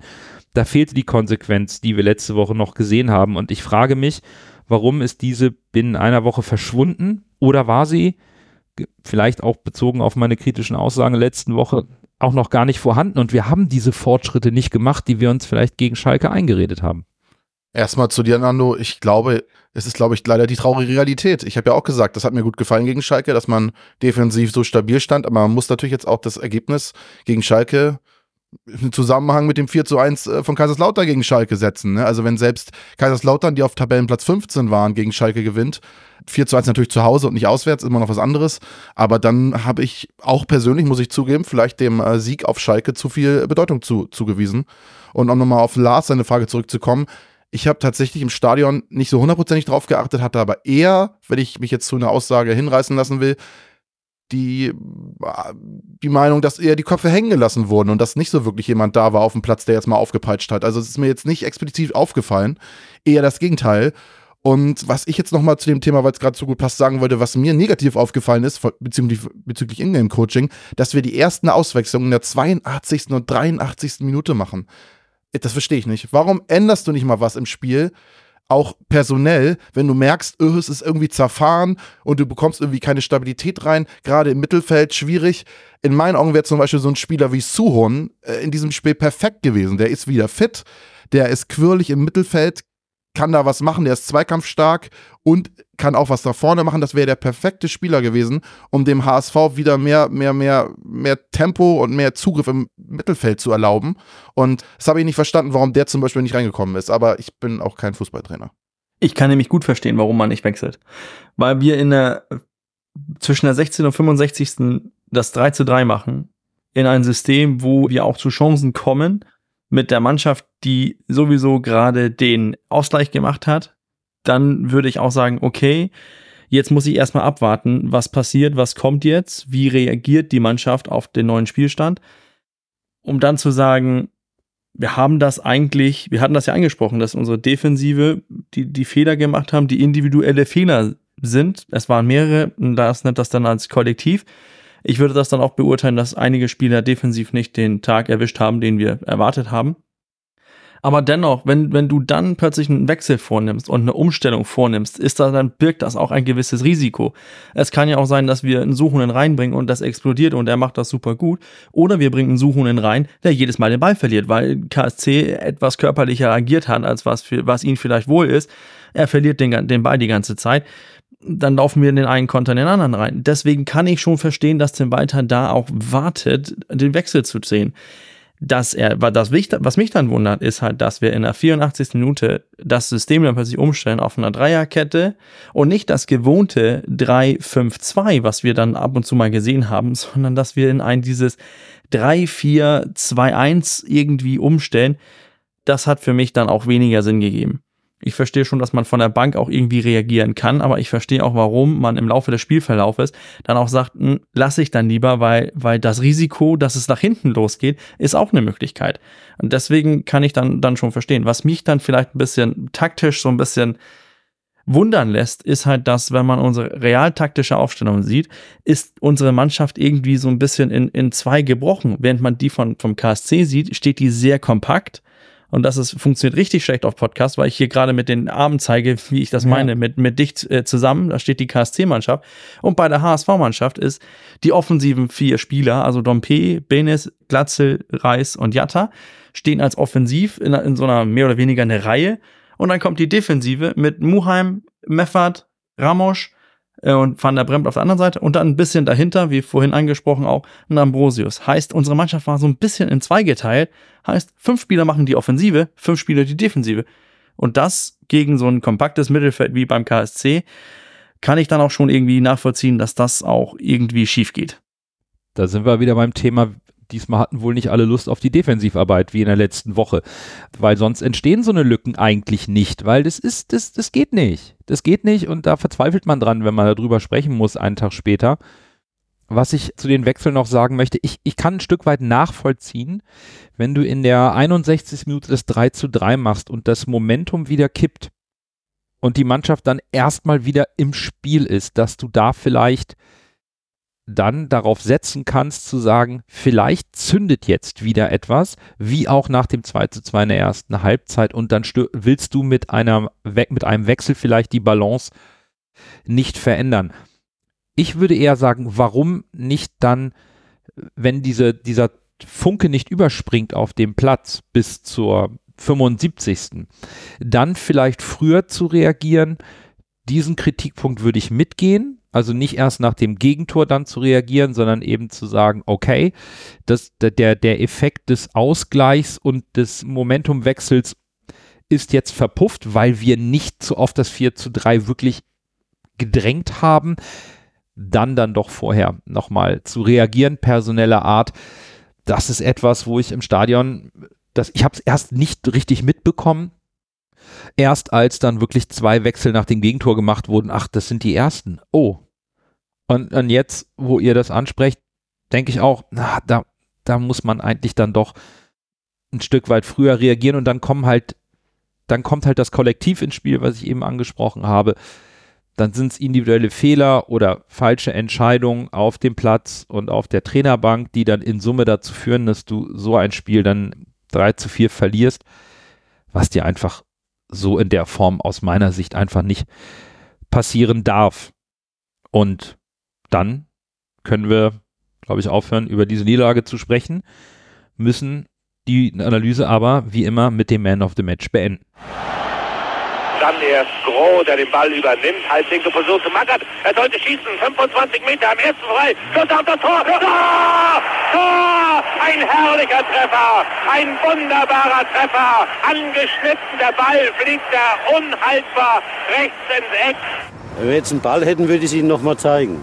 Da fehlte die Konsequenz, die wir letzte Woche noch gesehen haben. Und ich frage mich, warum ist diese binnen einer Woche verschwunden? Oder war sie vielleicht auch bezogen auf meine kritischen Aussagen letzten Woche auch noch gar nicht vorhanden und wir haben diese Fortschritte nicht gemacht, die wir uns vielleicht gegen Schalke eingeredet haben. Erstmal zu dir, Nando. Ich glaube, es ist, glaube ich, leider die traurige Realität. Ich habe ja auch gesagt, das hat mir gut gefallen gegen Schalke, dass man defensiv so stabil stand, aber man muss natürlich jetzt auch das Ergebnis gegen Schalke im Zusammenhang mit dem 4 zu 1 äh, von Kaiserslautern gegen Schalke setzen. Ne? Also wenn selbst Kaiserslautern, die auf Tabellenplatz 15 waren, gegen Schalke gewinnt, 4 zu 1 natürlich zu Hause und nicht auswärts, immer noch was anderes. Aber dann habe ich auch persönlich, muss ich zugeben, vielleicht dem äh, Sieg auf Schalke zu viel Bedeutung zu, zugewiesen. Und um nochmal auf Lars seine Frage zurückzukommen, ich habe tatsächlich im Stadion nicht so hundertprozentig drauf geachtet, hatte aber eher, wenn ich mich jetzt zu einer Aussage hinreißen lassen will, die, die Meinung, dass eher die Köpfe hängen gelassen wurden und dass nicht so wirklich jemand da war auf dem Platz, der jetzt mal aufgepeitscht hat. Also es ist mir jetzt nicht explizit aufgefallen, eher das Gegenteil. Und was ich jetzt nochmal zu dem Thema, weil es gerade so gut passt, sagen wollte, was mir negativ aufgefallen ist, bezüglich, bezüglich Ingame-Coaching, dass wir die ersten Auswechslungen in der 82. und 83. Minute machen. Das verstehe ich nicht. Warum änderst du nicht mal was im Spiel? Auch personell, wenn du merkst, oh, es ist irgendwie zerfahren und du bekommst irgendwie keine Stabilität rein, gerade im Mittelfeld schwierig. In meinen Augen wäre zum Beispiel so ein Spieler wie Suhon äh, in diesem Spiel perfekt gewesen. Der ist wieder fit, der ist quirlig im Mittelfeld, kann da was machen, der ist zweikampfstark und kann auch was da vorne machen. Das wäre der perfekte Spieler gewesen, um dem HSV wieder mehr, mehr, mehr, mehr Tempo und mehr Zugriff im Mittelfeld zu erlauben. Und das habe ich nicht verstanden, warum der zum Beispiel nicht reingekommen ist. Aber ich bin auch kein Fußballtrainer. Ich kann nämlich gut verstehen, warum man nicht wechselt. Weil wir in der zwischen der 16. und 65. das 3 zu 3 machen. In ein System, wo wir auch zu Chancen kommen mit der Mannschaft, die sowieso gerade den Ausgleich gemacht hat. Dann würde ich auch sagen, okay, jetzt muss ich erstmal abwarten, was passiert, was kommt jetzt, wie reagiert die Mannschaft auf den neuen Spielstand, um dann zu sagen, wir haben das eigentlich, wir hatten das ja angesprochen, dass unsere Defensive die, die Fehler gemacht haben, die individuelle Fehler sind. Es waren mehrere, das nennt das dann als Kollektiv. Ich würde das dann auch beurteilen, dass einige Spieler defensiv nicht den Tag erwischt haben, den wir erwartet haben. Aber dennoch, wenn, wenn du dann plötzlich einen Wechsel vornimmst und eine Umstellung vornimmst, ist da, dann birgt das auch ein gewisses Risiko. Es kann ja auch sein, dass wir einen Suchenden reinbringen und das explodiert und er macht das super gut. Oder wir bringen einen Suchenden rein, der jedes Mal den Ball verliert, weil KSC etwas körperlicher agiert hat, als was, für, was ihn vielleicht wohl ist. Er verliert den, den Ball die ganze Zeit dann laufen wir in den einen Konter in den anderen rein. Deswegen kann ich schon verstehen, dass Tim Walter da auch wartet, den Wechsel zu sehen. Dass er, das, was mich dann wundert, ist halt, dass wir in der 84. Minute das System dann plötzlich umstellen auf einer Dreierkette und nicht das gewohnte 3-5-2, was wir dann ab und zu mal gesehen haben, sondern dass wir in ein dieses 3-4-2-1 irgendwie umstellen. Das hat für mich dann auch weniger Sinn gegeben. Ich verstehe schon, dass man von der Bank auch irgendwie reagieren kann, aber ich verstehe auch, warum man im Laufe des Spielverlaufes dann auch sagt, hm, lasse ich dann lieber, weil, weil das Risiko, dass es nach hinten losgeht, ist auch eine Möglichkeit. Und deswegen kann ich dann, dann schon verstehen. Was mich dann vielleicht ein bisschen taktisch so ein bisschen wundern lässt, ist halt, dass, wenn man unsere realtaktische Aufstellung sieht, ist unsere Mannschaft irgendwie so ein bisschen in, in zwei gebrochen. Während man die von, vom KSC sieht, steht die sehr kompakt und das ist, funktioniert richtig schlecht auf Podcast, weil ich hier gerade mit den Armen zeige, wie ich das ja. meine, mit, mit dicht äh, zusammen. Da steht die KSC-Mannschaft. Und bei der HSV-Mannschaft ist die offensiven vier Spieler, also Dompe, Benes, Glatzel, Reis und Jatta, stehen als offensiv in, in so einer mehr oder weniger eine Reihe. Und dann kommt die Defensive mit Muheim, Meffert, Ramos, äh, und Van der Bremt auf der anderen Seite und dann ein bisschen dahinter, wie vorhin angesprochen auch, ein Ambrosius. Heißt, unsere Mannschaft war so ein bisschen in zwei geteilt. Heißt, fünf Spieler machen die Offensive, fünf Spieler die Defensive. Und das gegen so ein kompaktes Mittelfeld wie beim KSC kann ich dann auch schon irgendwie nachvollziehen, dass das auch irgendwie schief geht. Da sind wir wieder beim Thema, diesmal hatten wohl nicht alle Lust auf die Defensivarbeit wie in der letzten Woche, weil sonst entstehen so eine Lücken eigentlich nicht, weil das ist, das, das geht nicht. Das geht nicht und da verzweifelt man dran, wenn man darüber sprechen muss, einen Tag später. Was ich zu den Wechseln noch sagen möchte, ich, ich kann ein Stück weit nachvollziehen, wenn du in der 61. Minute das 3 zu 3 machst und das Momentum wieder kippt und die Mannschaft dann erstmal wieder im Spiel ist, dass du da vielleicht dann darauf setzen kannst zu sagen, vielleicht zündet jetzt wieder etwas, wie auch nach dem 2 zu 2 in der ersten Halbzeit und dann willst du mit, einer, mit einem Wechsel vielleicht die Balance nicht verändern. Ich würde eher sagen, warum nicht dann, wenn diese, dieser Funke nicht überspringt auf dem Platz bis zur 75. Dann vielleicht früher zu reagieren. Diesen Kritikpunkt würde ich mitgehen, also nicht erst nach dem Gegentor dann zu reagieren, sondern eben zu sagen, okay, das, der, der Effekt des Ausgleichs und des Momentumwechsels ist jetzt verpufft, weil wir nicht so oft das 4 zu 3 wirklich gedrängt haben, dann dann doch vorher nochmal zu reagieren, personeller Art. Das ist etwas, wo ich im Stadion, das, ich habe es erst nicht richtig mitbekommen, Erst als dann wirklich zwei Wechsel nach dem Gegentor gemacht wurden, ach, das sind die ersten. Oh. Und, und jetzt, wo ihr das ansprecht, denke ich auch, na, da, da muss man eigentlich dann doch ein Stück weit früher reagieren und dann kommen halt, dann kommt halt das Kollektiv ins Spiel, was ich eben angesprochen habe. Dann sind es individuelle Fehler oder falsche Entscheidungen auf dem Platz und auf der Trainerbank, die dann in Summe dazu führen, dass du so ein Spiel dann 3 zu 4 verlierst, was dir einfach so in der Form aus meiner Sicht einfach nicht passieren darf. Und dann können wir, glaube ich, aufhören, über diese Niederlage zu sprechen, müssen die Analyse aber wie immer mit dem Man of the Match beenden. Dann erst Groh, der den Ball übernimmt. Halbwinkel versucht zu Mackert. Er sollte schießen. 25 Meter am ersten frei. Schuss auf das Tor. Tor! Tor! Ein herrlicher Treffer. Ein wunderbarer Treffer. Angeschnitten. Der Ball fliegt da unhaltbar rechts ins Eck. Wenn wir jetzt einen Ball hätten, würde ich es Ihnen nochmal zeigen.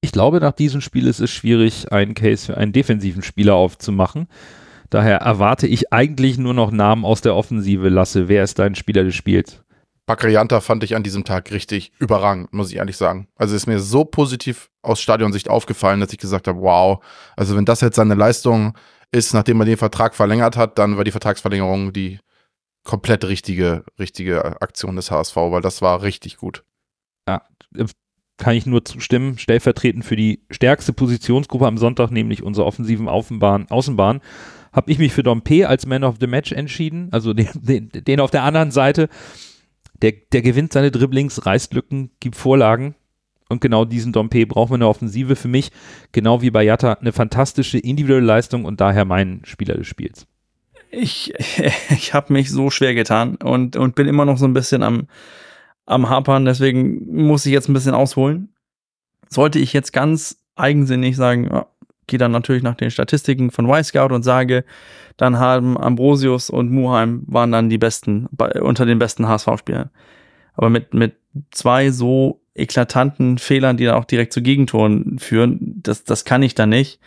Ich glaube, nach diesem Spiel ist es schwierig, einen Case für einen defensiven Spieler aufzumachen. Daher erwarte ich eigentlich nur noch Namen aus der Offensive. Lasse, wer ist dein Spieler des Spiels? Bakrianta fand ich an diesem Tag richtig überragend, muss ich ehrlich sagen. Also ist mir so positiv aus Stadionsicht aufgefallen, dass ich gesagt habe, wow, also wenn das jetzt seine Leistung ist, nachdem er den Vertrag verlängert hat, dann war die Vertragsverlängerung die komplett richtige, richtige Aktion des HSV, weil das war richtig gut. Ja, kann ich nur zustimmen. Stellvertretend für die stärkste Positionsgruppe am Sonntag, nämlich unsere offensiven Außenbahn, Außenbahn, habe ich mich für Dompe als Man of the Match entschieden. Also den, den, den auf der anderen Seite. Der, der gewinnt seine Dribblings, reißt Lücken, gibt Vorlagen. Und genau diesen Dompe brauchen wir in der Offensive für mich, genau wie bei Jatta, eine fantastische individuelle Leistung und daher mein Spieler des Spiels. Ich, ich habe mich so schwer getan und, und bin immer noch so ein bisschen am, am Hapern, deswegen muss ich jetzt ein bisschen ausholen. Sollte ich jetzt ganz eigensinnig sagen, ja, gehe dann natürlich nach den Statistiken von Y-Scout und sage, dann haben Ambrosius und Muheim waren dann die besten, unter den besten HSV-Spielern. Aber mit, mit zwei so eklatanten Fehlern, die dann auch direkt zu Gegentoren führen, das, das kann ich dann nicht.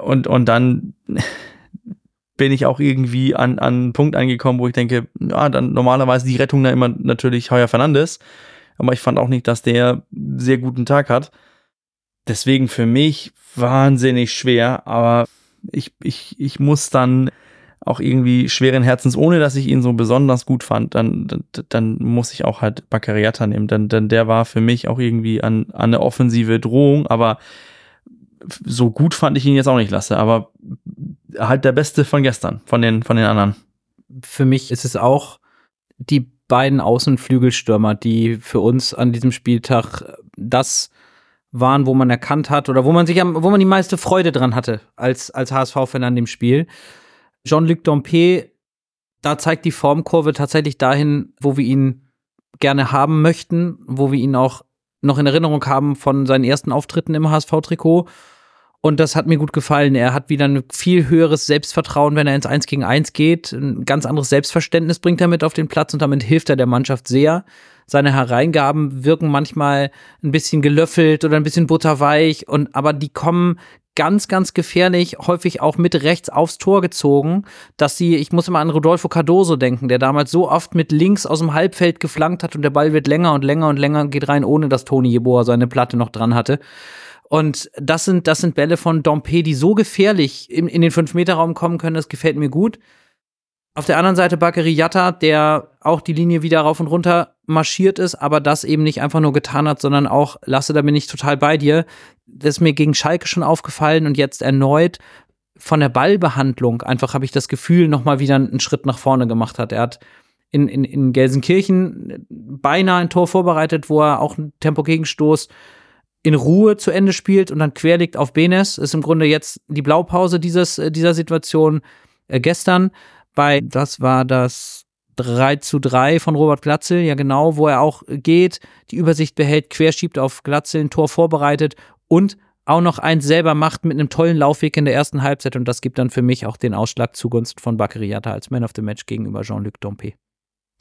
Und, und dann bin ich auch irgendwie an, an einen Punkt angekommen, wo ich denke, ja, dann normalerweise die Rettung da immer natürlich Heuer Fernandes. Aber ich fand auch nicht, dass der sehr guten Tag hat. Deswegen für mich wahnsinnig schwer, aber ich, ich, ich muss dann auch irgendwie schweren Herzens, ohne dass ich ihn so besonders gut fand, dann, dann, dann muss ich auch halt Baccariata nehmen. Denn, denn der war für mich auch irgendwie an, an eine offensive Drohung, aber so gut fand ich ihn jetzt auch nicht, Lasse, aber halt der Beste von gestern, von den, von den anderen. Für mich ist es auch die beiden Außenflügelstürmer, die für uns an diesem Spieltag das waren, wo man erkannt hat oder wo man sich am, wo man die meiste Freude dran hatte als, als HSV-Fan an dem Spiel. Jean-Luc Dompe, da zeigt die Formkurve tatsächlich dahin, wo wir ihn gerne haben möchten, wo wir ihn auch noch in Erinnerung haben von seinen ersten Auftritten im HSV-Trikot. Und das hat mir gut gefallen. Er hat wieder ein viel höheres Selbstvertrauen, wenn er ins 1 gegen 1 geht. Ein ganz anderes Selbstverständnis bringt er mit auf den Platz und damit hilft er der Mannschaft sehr. Seine Hereingaben wirken manchmal ein bisschen gelöffelt oder ein bisschen butterweich und aber die kommen ganz, ganz gefährlich, häufig auch mit rechts aufs Tor gezogen, dass sie, ich muss immer an Rodolfo Cardoso denken, der damals so oft mit links aus dem Halbfeld geflankt hat und der Ball wird länger und länger und länger geht rein, ohne dass Toni Jeboa seine Platte noch dran hatte. Und das sind, das sind Bälle von Dompe, die so gefährlich in, in den 5-Meter-Raum kommen können, das gefällt mir gut. Auf der anderen Seite Bakary Yatta, der auch die Linie wieder rauf und runter marschiert ist, aber das eben nicht einfach nur getan hat, sondern auch, Lasse, da bin ich total bei dir. Das ist mir gegen Schalke schon aufgefallen und jetzt erneut von der Ballbehandlung einfach habe ich das Gefühl, nochmal wieder einen Schritt nach vorne gemacht hat. Er hat in, in, in Gelsenkirchen beinahe ein Tor vorbereitet, wo er auch einen Tempo-Gegenstoß in Ruhe zu Ende spielt und dann querlegt auf Benes. Ist im Grunde jetzt die Blaupause dieses, äh, dieser Situation äh, gestern bei, das war das 3 zu 3 von Robert Glatzel, ja genau, wo er auch geht, die Übersicht behält, querschiebt auf Glatzel, ein Tor vorbereitet und auch noch eins selber macht mit einem tollen Laufweg in der ersten Halbzeit und das gibt dann für mich auch den Ausschlag zugunsten von Bakariata als Man of the Match gegenüber Jean-Luc Dompe.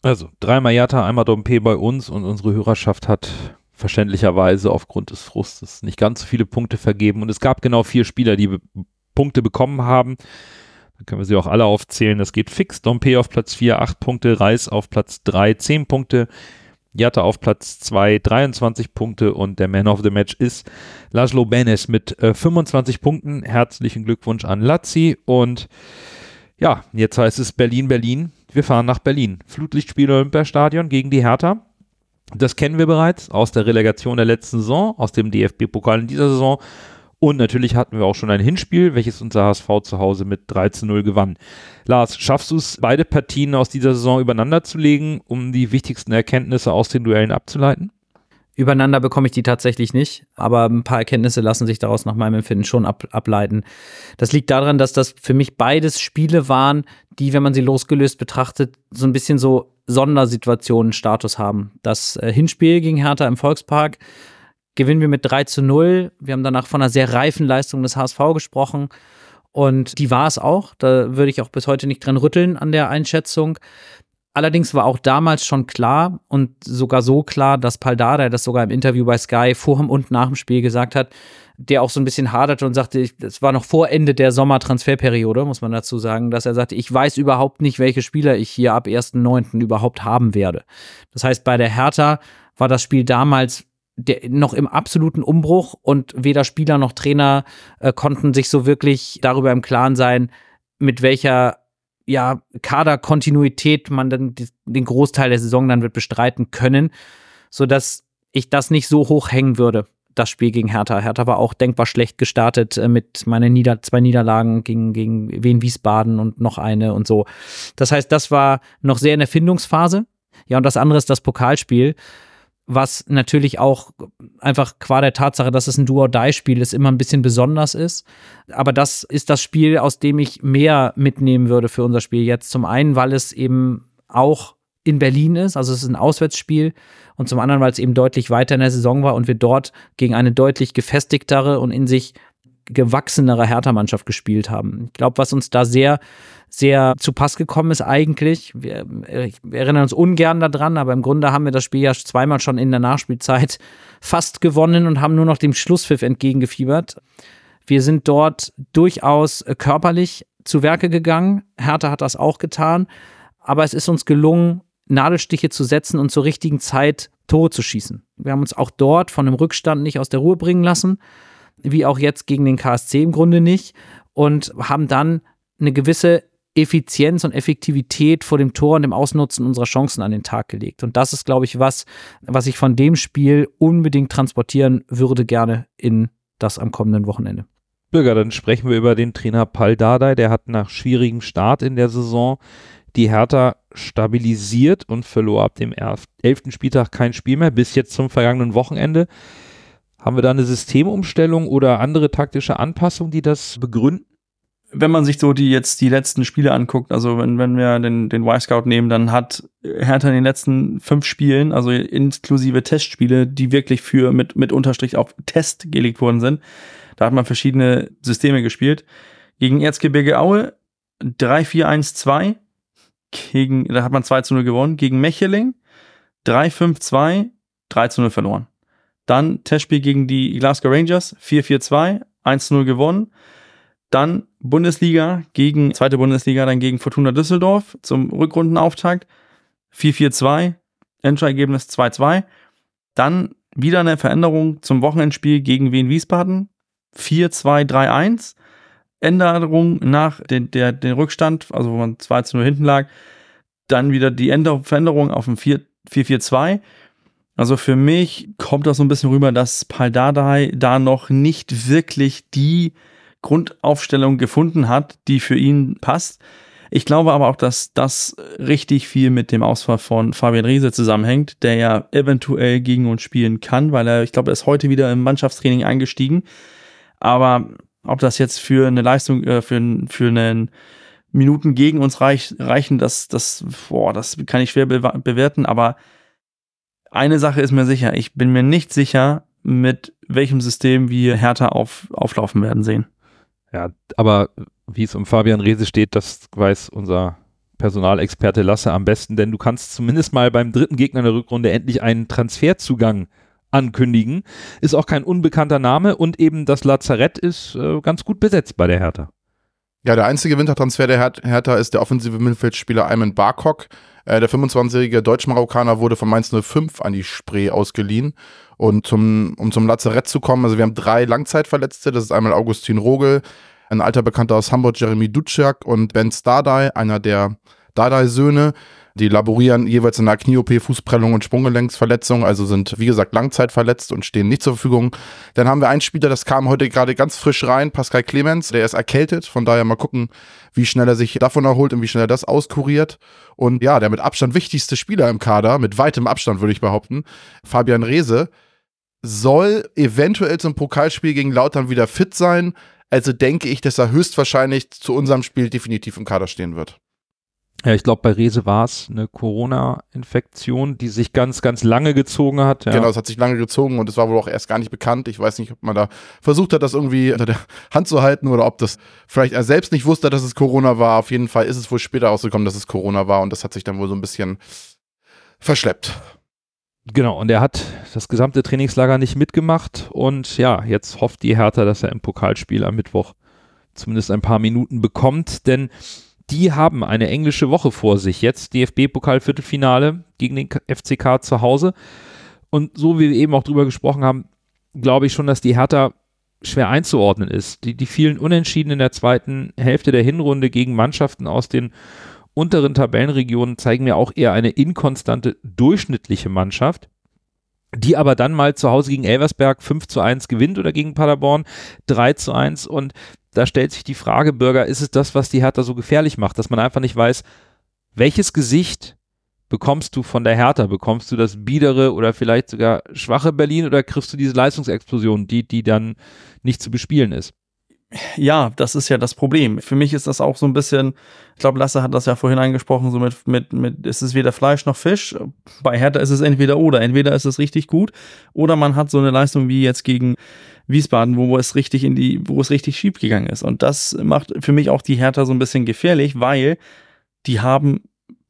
Also dreimal Jatta, einmal Dompe bei uns und unsere Hörerschaft hat verständlicherweise aufgrund des Frustes nicht ganz so viele Punkte vergeben. Und es gab genau vier Spieler, die Punkte bekommen haben. Dann können wir sie auch alle aufzählen. Das geht fix. Dompe auf Platz 4, 8 Punkte. Reis auf Platz 3, 10 Punkte. Jatta auf Platz 2, 23 Punkte. Und der Man of the Match ist Laszlo Benes mit äh, 25 Punkten. Herzlichen Glückwunsch an Lazzi. Und ja, jetzt heißt es Berlin, Berlin. Wir fahren nach Berlin. Flutlichtspiel Olympiastadion gegen die Hertha. Das kennen wir bereits aus der Relegation der letzten Saison, aus dem DFB-Pokal in dieser Saison. Und natürlich hatten wir auch schon ein Hinspiel, welches unser HSV zu Hause mit 3 zu 0 gewann. Lars, schaffst du es, beide Partien aus dieser Saison übereinander zu legen, um die wichtigsten Erkenntnisse aus den Duellen abzuleiten? Übereinander bekomme ich die tatsächlich nicht, aber ein paar Erkenntnisse lassen sich daraus nach meinem Empfinden schon ab, ableiten. Das liegt daran, dass das für mich beides Spiele waren, die, wenn man sie losgelöst betrachtet, so ein bisschen so Sondersituationen-Status haben. Das äh, Hinspiel gegen Hertha im Volkspark gewinnen wir mit 3 zu 0. Wir haben danach von einer sehr reifen Leistung des HSV gesprochen. Und die war es auch. Da würde ich auch bis heute nicht dran rütteln an der Einschätzung. Allerdings war auch damals schon klar und sogar so klar, dass Paldada das sogar im Interview bei Sky vor und nach dem Spiel gesagt hat, der auch so ein bisschen haderte und sagte, es war noch vor Ende der Sommertransferperiode, muss man dazu sagen, dass er sagte, ich weiß überhaupt nicht, welche Spieler ich hier ab 1.9. überhaupt haben werde. Das heißt, bei der Hertha war das Spiel damals der, noch im absoluten Umbruch und weder Spieler noch Trainer äh, konnten sich so wirklich darüber im Klaren sein, mit welcher ja, Kaderkontinuität man dann den Großteil der Saison dann wird bestreiten können, sodass ich das nicht so hoch hängen würde, das Spiel gegen Hertha. Hertha war auch denkbar schlecht gestartet äh, mit meinen Nieder zwei Niederlagen gegen, gegen Wien Wiesbaden und noch eine und so. Das heißt, das war noch sehr in der Findungsphase. Ja, und das andere ist das Pokalspiel was natürlich auch einfach qua der Tatsache, dass es ein Do-or-Die-Spiel ist, immer ein bisschen besonders ist. Aber das ist das Spiel, aus dem ich mehr mitnehmen würde für unser Spiel jetzt. Zum einen, weil es eben auch in Berlin ist, also es ist ein Auswärtsspiel und zum anderen, weil es eben deutlich weiter in der Saison war und wir dort gegen eine deutlich gefestigtere und in sich gewachsenere Hertha-Mannschaft gespielt haben. Ich glaube, was uns da sehr, sehr zu Pass gekommen ist eigentlich, wir, wir erinnern uns ungern daran, aber im Grunde haben wir das Spiel ja zweimal schon in der Nachspielzeit fast gewonnen und haben nur noch dem Schlusspfiff entgegengefiebert. Wir sind dort durchaus körperlich zu Werke gegangen. Hertha hat das auch getan. Aber es ist uns gelungen, Nadelstiche zu setzen und zur richtigen Zeit Tore zu schießen. Wir haben uns auch dort von dem Rückstand nicht aus der Ruhe bringen lassen wie auch jetzt gegen den KSC im Grunde nicht und haben dann eine gewisse Effizienz und Effektivität vor dem Tor und dem Ausnutzen unserer Chancen an den Tag gelegt. Und das ist, glaube ich, was, was ich von dem Spiel unbedingt transportieren würde, gerne in das am kommenden Wochenende. Bürger, dann sprechen wir über den Trainer Pal Dardai. Der hat nach schwierigem Start in der Saison die Hertha stabilisiert und verlor ab dem elften Spieltag kein Spiel mehr, bis jetzt zum vergangenen Wochenende. Haben wir da eine Systemumstellung oder andere taktische Anpassung, die das begründen? Wenn man sich so die jetzt die letzten Spiele anguckt, also wenn, wenn wir den, den Y-Scout nehmen, dann hat Hertha in den letzten fünf Spielen, also inklusive Testspiele, die wirklich für mit, mit Unterstrich auf Test gelegt worden sind, da hat man verschiedene Systeme gespielt. Gegen Erzgebirge Aue 3-4-1-2, gegen, da hat man 2 0 gewonnen, gegen Mecheling 3-5-2, 3 0 verloren. Dann Testspiel gegen die Glasgow Rangers, 4-4-2, 1-0 gewonnen. Dann Bundesliga gegen, zweite Bundesliga, dann gegen Fortuna Düsseldorf zum Rückrundenauftakt, 4-4-2, Endergebnis 2-2. Dann wieder eine Veränderung zum Wochenendspiel gegen Wien Wiesbaden, 4-2-3-1. Änderung nach den, der, den Rückstand, also wo man 2 0 hinten lag. Dann wieder die Veränderung auf ein 4-4-2 also für mich kommt das so ein bisschen rüber, dass Paldadei da noch nicht wirklich die Grundaufstellung gefunden hat, die für ihn passt. Ich glaube aber auch, dass das richtig viel mit dem Ausfall von Fabian Riese zusammenhängt, der ja eventuell gegen uns spielen kann, weil er, ich glaube, er ist heute wieder im Mannschaftstraining eingestiegen. Aber ob das jetzt für eine Leistung, äh, für, für einen Minuten gegen uns reich, reichen, das, das, boah, das kann ich schwer bewerten, aber eine Sache ist mir sicher, ich bin mir nicht sicher, mit welchem System wir Hertha auf, auflaufen werden sehen. Ja, aber wie es um Fabian Rehse steht, das weiß unser Personalexperte Lasse am besten, denn du kannst zumindest mal beim dritten Gegner der Rückrunde endlich einen Transferzugang ankündigen. Ist auch kein unbekannter Name und eben das Lazarett ist äh, ganz gut besetzt bei der Hertha. Ja, der einzige Wintertransfer der Hertha ist der offensive Mittelfeldspieler Ayman Barkok. Äh, der 25-jährige Deutsch-Marokkaner wurde von Mainz 05 an die Spree ausgeliehen. Und zum, um zum Lazarett zu kommen, also wir haben drei Langzeitverletzte. Das ist einmal Augustin Rogel, ein alter Bekannter aus Hamburg, Jeremy Duciak und Ben Stardai, einer der Dardai-Söhne. Die laborieren jeweils in einer Knie-OP, Fußprellung und Sprunggelenksverletzung, also sind, wie gesagt, langzeitverletzt und stehen nicht zur Verfügung. Dann haben wir einen Spieler, das kam heute gerade ganz frisch rein, Pascal Clemens, der ist erkältet, von daher mal gucken, wie schnell er sich davon erholt und wie schnell er das auskuriert. Und ja, der mit Abstand wichtigste Spieler im Kader, mit weitem Abstand würde ich behaupten, Fabian Rehse, soll eventuell zum Pokalspiel gegen Lautern wieder fit sein. Also denke ich, dass er höchstwahrscheinlich zu unserem Spiel definitiv im Kader stehen wird. Ja, ich glaube, bei Rese war es eine Corona-Infektion, die sich ganz, ganz lange gezogen hat. Ja. Genau, es hat sich lange gezogen und es war wohl auch erst gar nicht bekannt. Ich weiß nicht, ob man da versucht hat, das irgendwie unter der Hand zu halten oder ob das vielleicht er selbst nicht wusste, dass es Corona war. Auf jeden Fall ist es wohl später rausgekommen, dass es Corona war und das hat sich dann wohl so ein bisschen verschleppt. Genau, und er hat das gesamte Trainingslager nicht mitgemacht und ja, jetzt hofft die Hertha, dass er im Pokalspiel am Mittwoch zumindest ein paar Minuten bekommt, denn die haben eine englische Woche vor sich. Jetzt DFB-Pokal-Viertelfinale gegen den FCK zu Hause. Und so wie wir eben auch drüber gesprochen haben, glaube ich schon, dass die Hertha schwer einzuordnen ist. Die, die vielen Unentschieden in der zweiten Hälfte der Hinrunde gegen Mannschaften aus den unteren Tabellenregionen zeigen mir auch eher eine inkonstante, durchschnittliche Mannschaft, die aber dann mal zu Hause gegen Elversberg 5 zu 1 gewinnt oder gegen Paderborn 3 zu 1 und da stellt sich die Frage, Bürger, ist es das, was die Hertha so gefährlich macht, dass man einfach nicht weiß, welches Gesicht bekommst du von der Hertha? Bekommst du das biedere oder vielleicht sogar schwache Berlin oder kriegst du diese Leistungsexplosion, die, die dann nicht zu bespielen ist? Ja, das ist ja das Problem. Für mich ist das auch so ein bisschen, ich glaube, Lasse hat das ja vorhin angesprochen, so mit, mit, mit, ist es weder Fleisch noch Fisch. Bei Hertha ist es entweder oder. Entweder ist es richtig gut oder man hat so eine Leistung wie jetzt gegen Wiesbaden, wo es richtig in die, wo es richtig schief gegangen ist. Und das macht für mich auch die Hertha so ein bisschen gefährlich, weil die haben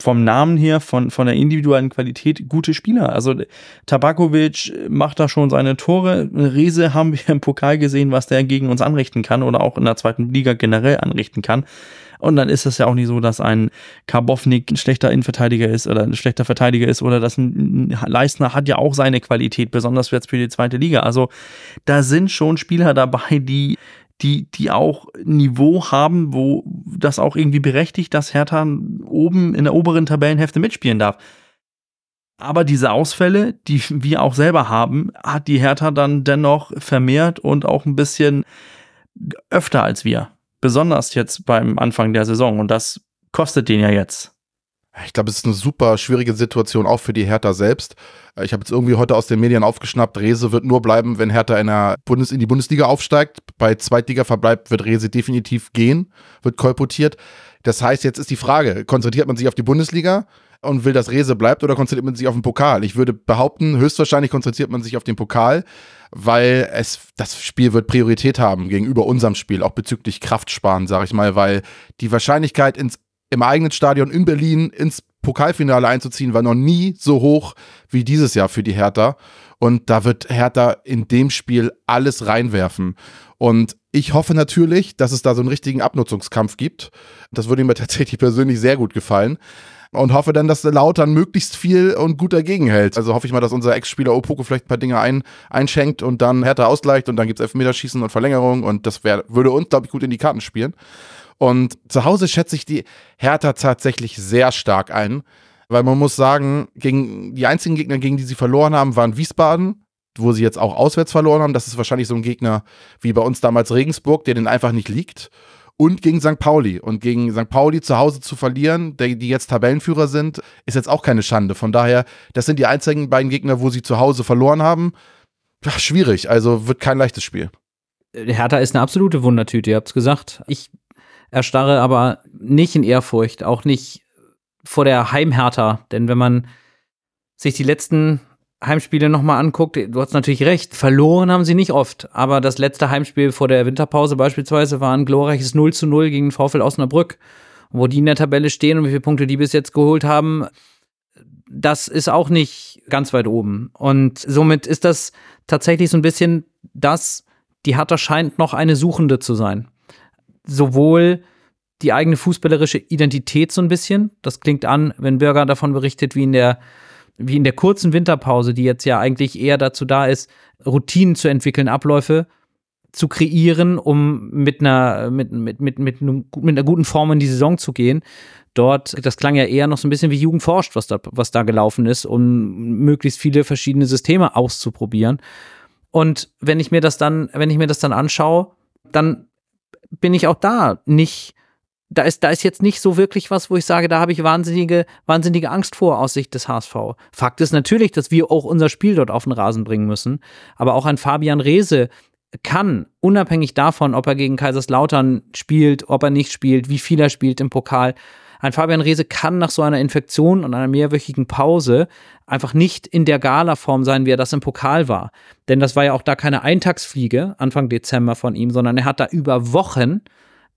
vom Namen her, von, von der individuellen Qualität gute Spieler. Also Tabakovic macht da schon seine Tore. Riese haben wir im Pokal gesehen, was der gegen uns anrichten kann oder auch in der zweiten Liga generell anrichten kann. Und dann ist es ja auch nicht so, dass ein Karbovnik ein schlechter Innenverteidiger ist oder ein schlechter Verteidiger ist oder dass ein Leistner hat ja auch seine Qualität, besonders jetzt für die zweite Liga. Also da sind schon Spieler dabei, die die, die auch Niveau haben, wo das auch irgendwie berechtigt, dass Hertha oben in der oberen Tabellenhälfte mitspielen darf. Aber diese Ausfälle, die wir auch selber haben, hat die Hertha dann dennoch vermehrt und auch ein bisschen öfter als wir. Besonders jetzt beim Anfang der Saison. Und das kostet den ja jetzt. Ich glaube, es ist eine super schwierige Situation auch für die Hertha selbst. Ich habe jetzt irgendwie heute aus den Medien aufgeschnappt, Rese wird nur bleiben, wenn Hertha in, in die Bundesliga aufsteigt. Bei Zweitliga-Verbleib wird Rese definitiv gehen, wird kolportiert. Das heißt, jetzt ist die Frage, konzentriert man sich auf die Bundesliga und will, dass Rese bleibt oder konzentriert man sich auf den Pokal? Ich würde behaupten, höchstwahrscheinlich konzentriert man sich auf den Pokal, weil es das Spiel wird Priorität haben gegenüber unserem Spiel, auch bezüglich Kraftsparen, sage ich mal, weil die Wahrscheinlichkeit ins im eigenen Stadion in Berlin ins Pokalfinale einzuziehen, war noch nie so hoch wie dieses Jahr für die Hertha. Und da wird Hertha in dem Spiel alles reinwerfen. Und ich hoffe natürlich, dass es da so einen richtigen Abnutzungskampf gibt. Das würde mir tatsächlich persönlich sehr gut gefallen. Und hoffe dann, dass der Lautern möglichst viel und gut dagegen hält. Also hoffe ich mal, dass unser Ex-Spieler Opoko vielleicht ein paar Dinge ein, einschenkt und dann Hertha ausgleicht und dann gibt es Elfmeterschießen und Verlängerung und das wär, würde uns, glaube ich, gut in die Karten spielen. Und zu Hause schätze ich die Hertha tatsächlich sehr stark ein, weil man muss sagen, gegen die einzigen Gegner, gegen die sie verloren haben, waren Wiesbaden, wo sie jetzt auch auswärts verloren haben. Das ist wahrscheinlich so ein Gegner wie bei uns damals Regensburg, der den einfach nicht liegt. Und gegen St. Pauli. Und gegen St. Pauli zu Hause zu verlieren, die jetzt Tabellenführer sind, ist jetzt auch keine Schande. Von daher, das sind die einzigen beiden Gegner, wo sie zu Hause verloren haben. Ja, schwierig, also wird kein leichtes Spiel. Hertha ist eine absolute Wundertüte, ihr habt es gesagt. Ich erstarre aber nicht in Ehrfurcht, auch nicht vor der Heimhertha. Denn wenn man sich die letzten Heimspiele nochmal anguckt, du hast natürlich recht, verloren haben sie nicht oft. Aber das letzte Heimspiel vor der Winterpause beispielsweise war ein glorreiches 0 zu 0 gegen VfL Osnabrück. Wo die in der Tabelle stehen und wie viele Punkte die bis jetzt geholt haben, das ist auch nicht ganz weit oben. Und somit ist das tatsächlich so ein bisschen das, die Hertha scheint noch eine Suchende zu sein sowohl die eigene fußballerische Identität so ein bisschen. Das klingt an, wenn Bürger davon berichtet, wie in der wie in der kurzen Winterpause, die jetzt ja eigentlich eher dazu da ist, Routinen zu entwickeln, Abläufe zu kreieren, um mit einer, mit, mit, mit, mit, mit einer guten Form in die Saison zu gehen. Dort, das klang ja eher noch so ein bisschen wie Jugend forscht, was da, was da gelaufen ist, um möglichst viele verschiedene Systeme auszuprobieren. Und wenn ich mir das dann, wenn ich mir das dann anschaue, dann bin ich auch da nicht da ist, da ist jetzt nicht so wirklich was, wo ich sage, da habe ich wahnsinnige, wahnsinnige Angst vor aus Sicht des HSV. Fakt ist natürlich, dass wir auch unser Spiel dort auf den Rasen bringen müssen. Aber auch ein Fabian Reese kann, unabhängig davon, ob er gegen Kaiserslautern spielt, ob er nicht spielt, wie viel er spielt im Pokal, ein Fabian Reese kann nach so einer Infektion und einer mehrwöchigen Pause einfach nicht in der Gala-Form sein, wie er das im Pokal war. Denn das war ja auch da keine Eintagsfliege Anfang Dezember von ihm, sondern er hat da über Wochen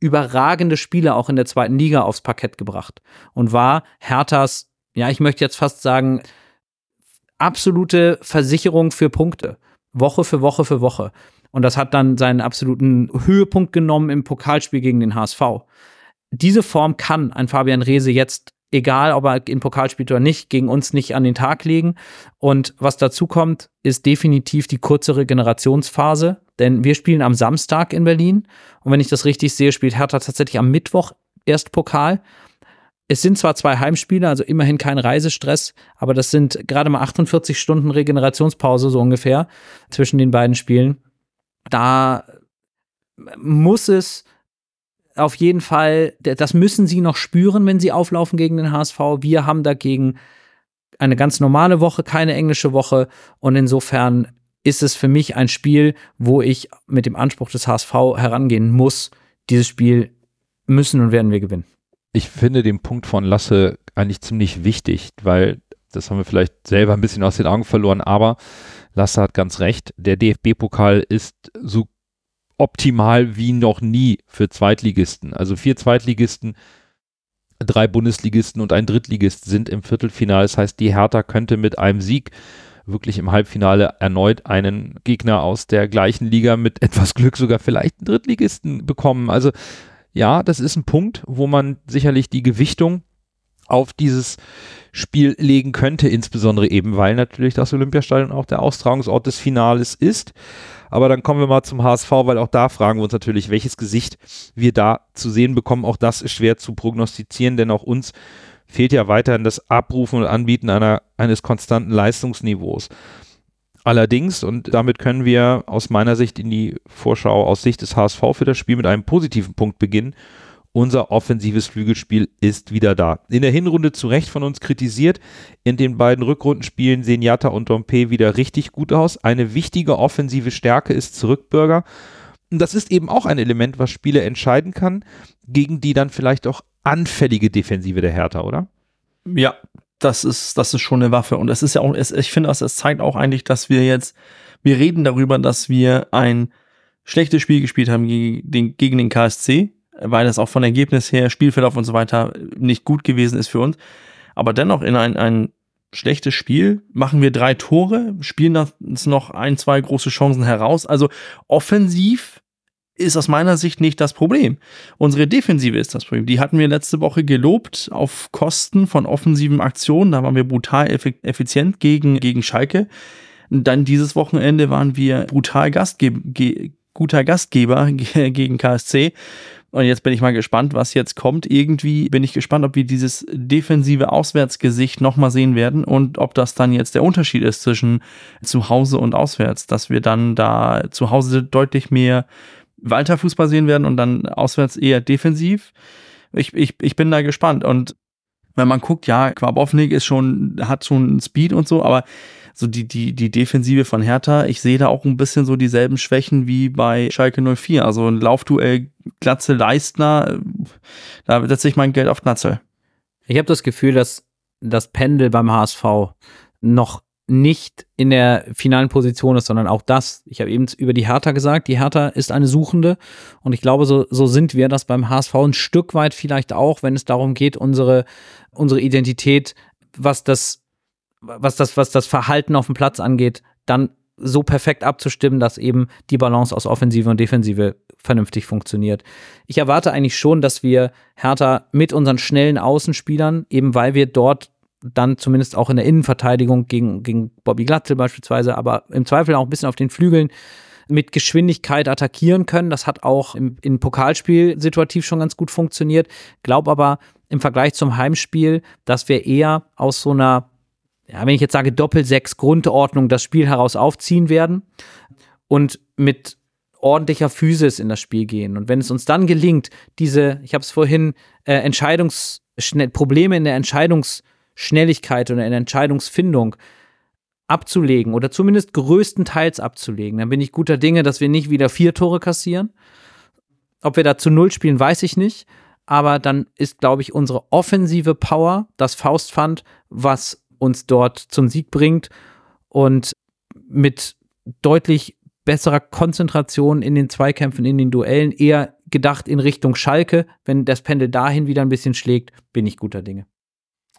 überragende Spiele auch in der zweiten Liga aufs Parkett gebracht und war Herthas, ja, ich möchte jetzt fast sagen, absolute Versicherung für Punkte. Woche für Woche für Woche. Und das hat dann seinen absoluten Höhepunkt genommen im Pokalspiel gegen den HSV diese Form kann ein Fabian Rehse jetzt, egal ob er im Pokal spielt oder nicht, gegen uns nicht an den Tag legen. Und was dazu kommt, ist definitiv die kurze Regenerationsphase, denn wir spielen am Samstag in Berlin. Und wenn ich das richtig sehe, spielt Hertha tatsächlich am Mittwoch erst Pokal. Es sind zwar zwei Heimspiele, also immerhin kein Reisestress, aber das sind gerade mal 48 Stunden Regenerationspause so ungefähr zwischen den beiden Spielen. Da muss es auf jeden Fall, das müssen sie noch spüren, wenn sie auflaufen gegen den HSV. Wir haben dagegen eine ganz normale Woche, keine englische Woche. Und insofern ist es für mich ein Spiel, wo ich mit dem Anspruch des HSV herangehen muss. Dieses Spiel müssen und werden wir gewinnen. Ich finde den Punkt von Lasse eigentlich ziemlich wichtig, weil das haben wir vielleicht selber ein bisschen aus den Augen verloren, aber Lasse hat ganz recht. Der DFB-Pokal ist so optimal wie noch nie für Zweitligisten. Also vier Zweitligisten, drei Bundesligisten und ein Drittligist sind im Viertelfinale. Das heißt, die Hertha könnte mit einem Sieg wirklich im Halbfinale erneut einen Gegner aus der gleichen Liga mit etwas Glück sogar vielleicht einen Drittligisten bekommen. Also ja, das ist ein Punkt, wo man sicherlich die Gewichtung auf dieses Spiel legen könnte, insbesondere eben, weil natürlich das Olympiastadion auch der Austragungsort des Finales ist. Aber dann kommen wir mal zum HSV, weil auch da fragen wir uns natürlich, welches Gesicht wir da zu sehen bekommen. Auch das ist schwer zu prognostizieren, denn auch uns fehlt ja weiterhin das Abrufen und Anbieten einer, eines konstanten Leistungsniveaus. Allerdings, und damit können wir aus meiner Sicht in die Vorschau aus Sicht des HSV für das Spiel mit einem positiven Punkt beginnen unser offensives Flügelspiel ist wieder da. In der Hinrunde zu Recht von uns kritisiert. In den beiden Rückrundenspielen sehen Jatta und Dompe wieder richtig gut aus. Eine wichtige offensive Stärke ist Zurückbürger. Und das ist eben auch ein Element, was Spiele entscheiden kann, gegen die dann vielleicht auch anfällige Defensive der Hertha, oder? Ja, das ist, das ist schon eine Waffe. Und es ist ja auch, es, ich finde, es zeigt auch eigentlich, dass wir jetzt, wir reden darüber, dass wir ein schlechtes Spiel gespielt haben gegen den, gegen den KSC weil das auch von Ergebnis her, Spielverlauf und so weiter nicht gut gewesen ist für uns. Aber dennoch in ein, ein schlechtes Spiel machen wir drei Tore, spielen uns noch ein, zwei große Chancen heraus. Also offensiv ist aus meiner Sicht nicht das Problem. Unsere Defensive ist das Problem. Die hatten wir letzte Woche gelobt auf Kosten von offensiven Aktionen. Da waren wir brutal effizient gegen, gegen Schalke. Dann dieses Wochenende waren wir brutal Gastgeber, guter Gastgeber gegen KSC. Und jetzt bin ich mal gespannt, was jetzt kommt. Irgendwie bin ich gespannt, ob wir dieses defensive Auswärtsgesicht nochmal sehen werden und ob das dann jetzt der Unterschied ist zwischen zu Hause und auswärts, dass wir dann da zu Hause deutlich mehr Walter-Fußball sehen werden und dann auswärts eher defensiv. Ich, ich, ich bin da gespannt. Und wenn man guckt, ja, Quabovnik ist schon, hat schon Speed und so, aber so die, die, die Defensive von Hertha, ich sehe da auch ein bisschen so dieselben Schwächen wie bei Schalke 04. Also ein Laufduell Glatze Leistner, da setze ich mein Geld auf Glatze. Ich habe das Gefühl, dass das Pendel beim HSV noch nicht in der finalen Position ist, sondern auch das. Ich habe eben über die Hertha gesagt, die Hertha ist eine Suchende und ich glaube, so, so sind wir das beim HSV ein Stück weit vielleicht auch, wenn es darum geht, unsere, unsere Identität, was das was das, was das Verhalten auf dem Platz angeht, dann so perfekt abzustimmen, dass eben die Balance aus Offensive und Defensive vernünftig funktioniert. Ich erwarte eigentlich schon, dass wir Hertha mit unseren schnellen Außenspielern, eben weil wir dort dann zumindest auch in der Innenverteidigung gegen, gegen Bobby Glatzel beispielsweise, aber im Zweifel auch ein bisschen auf den Flügeln mit Geschwindigkeit attackieren können. Das hat auch im, im Pokalspiel situativ schon ganz gut funktioniert. Glaub aber im Vergleich zum Heimspiel, dass wir eher aus so einer ja, wenn ich jetzt sage Doppel-6 Grundordnung das Spiel heraus aufziehen werden und mit ordentlicher Physis in das Spiel gehen. Und wenn es uns dann gelingt, diese, ich habe es vorhin, äh, Entscheidungsschnell Probleme in der Entscheidungsschnelligkeit oder in der Entscheidungsfindung abzulegen oder zumindest größtenteils abzulegen, dann bin ich guter Dinge, dass wir nicht wieder vier Tore kassieren. Ob wir da zu Null spielen, weiß ich nicht. Aber dann ist, glaube ich, unsere offensive Power das Faustpfand, was uns dort zum Sieg bringt. Und mit deutlich besserer Konzentration in den Zweikämpfen, in den Duellen, eher gedacht in Richtung Schalke. Wenn das Pendel dahin wieder ein bisschen schlägt, bin ich guter Dinge.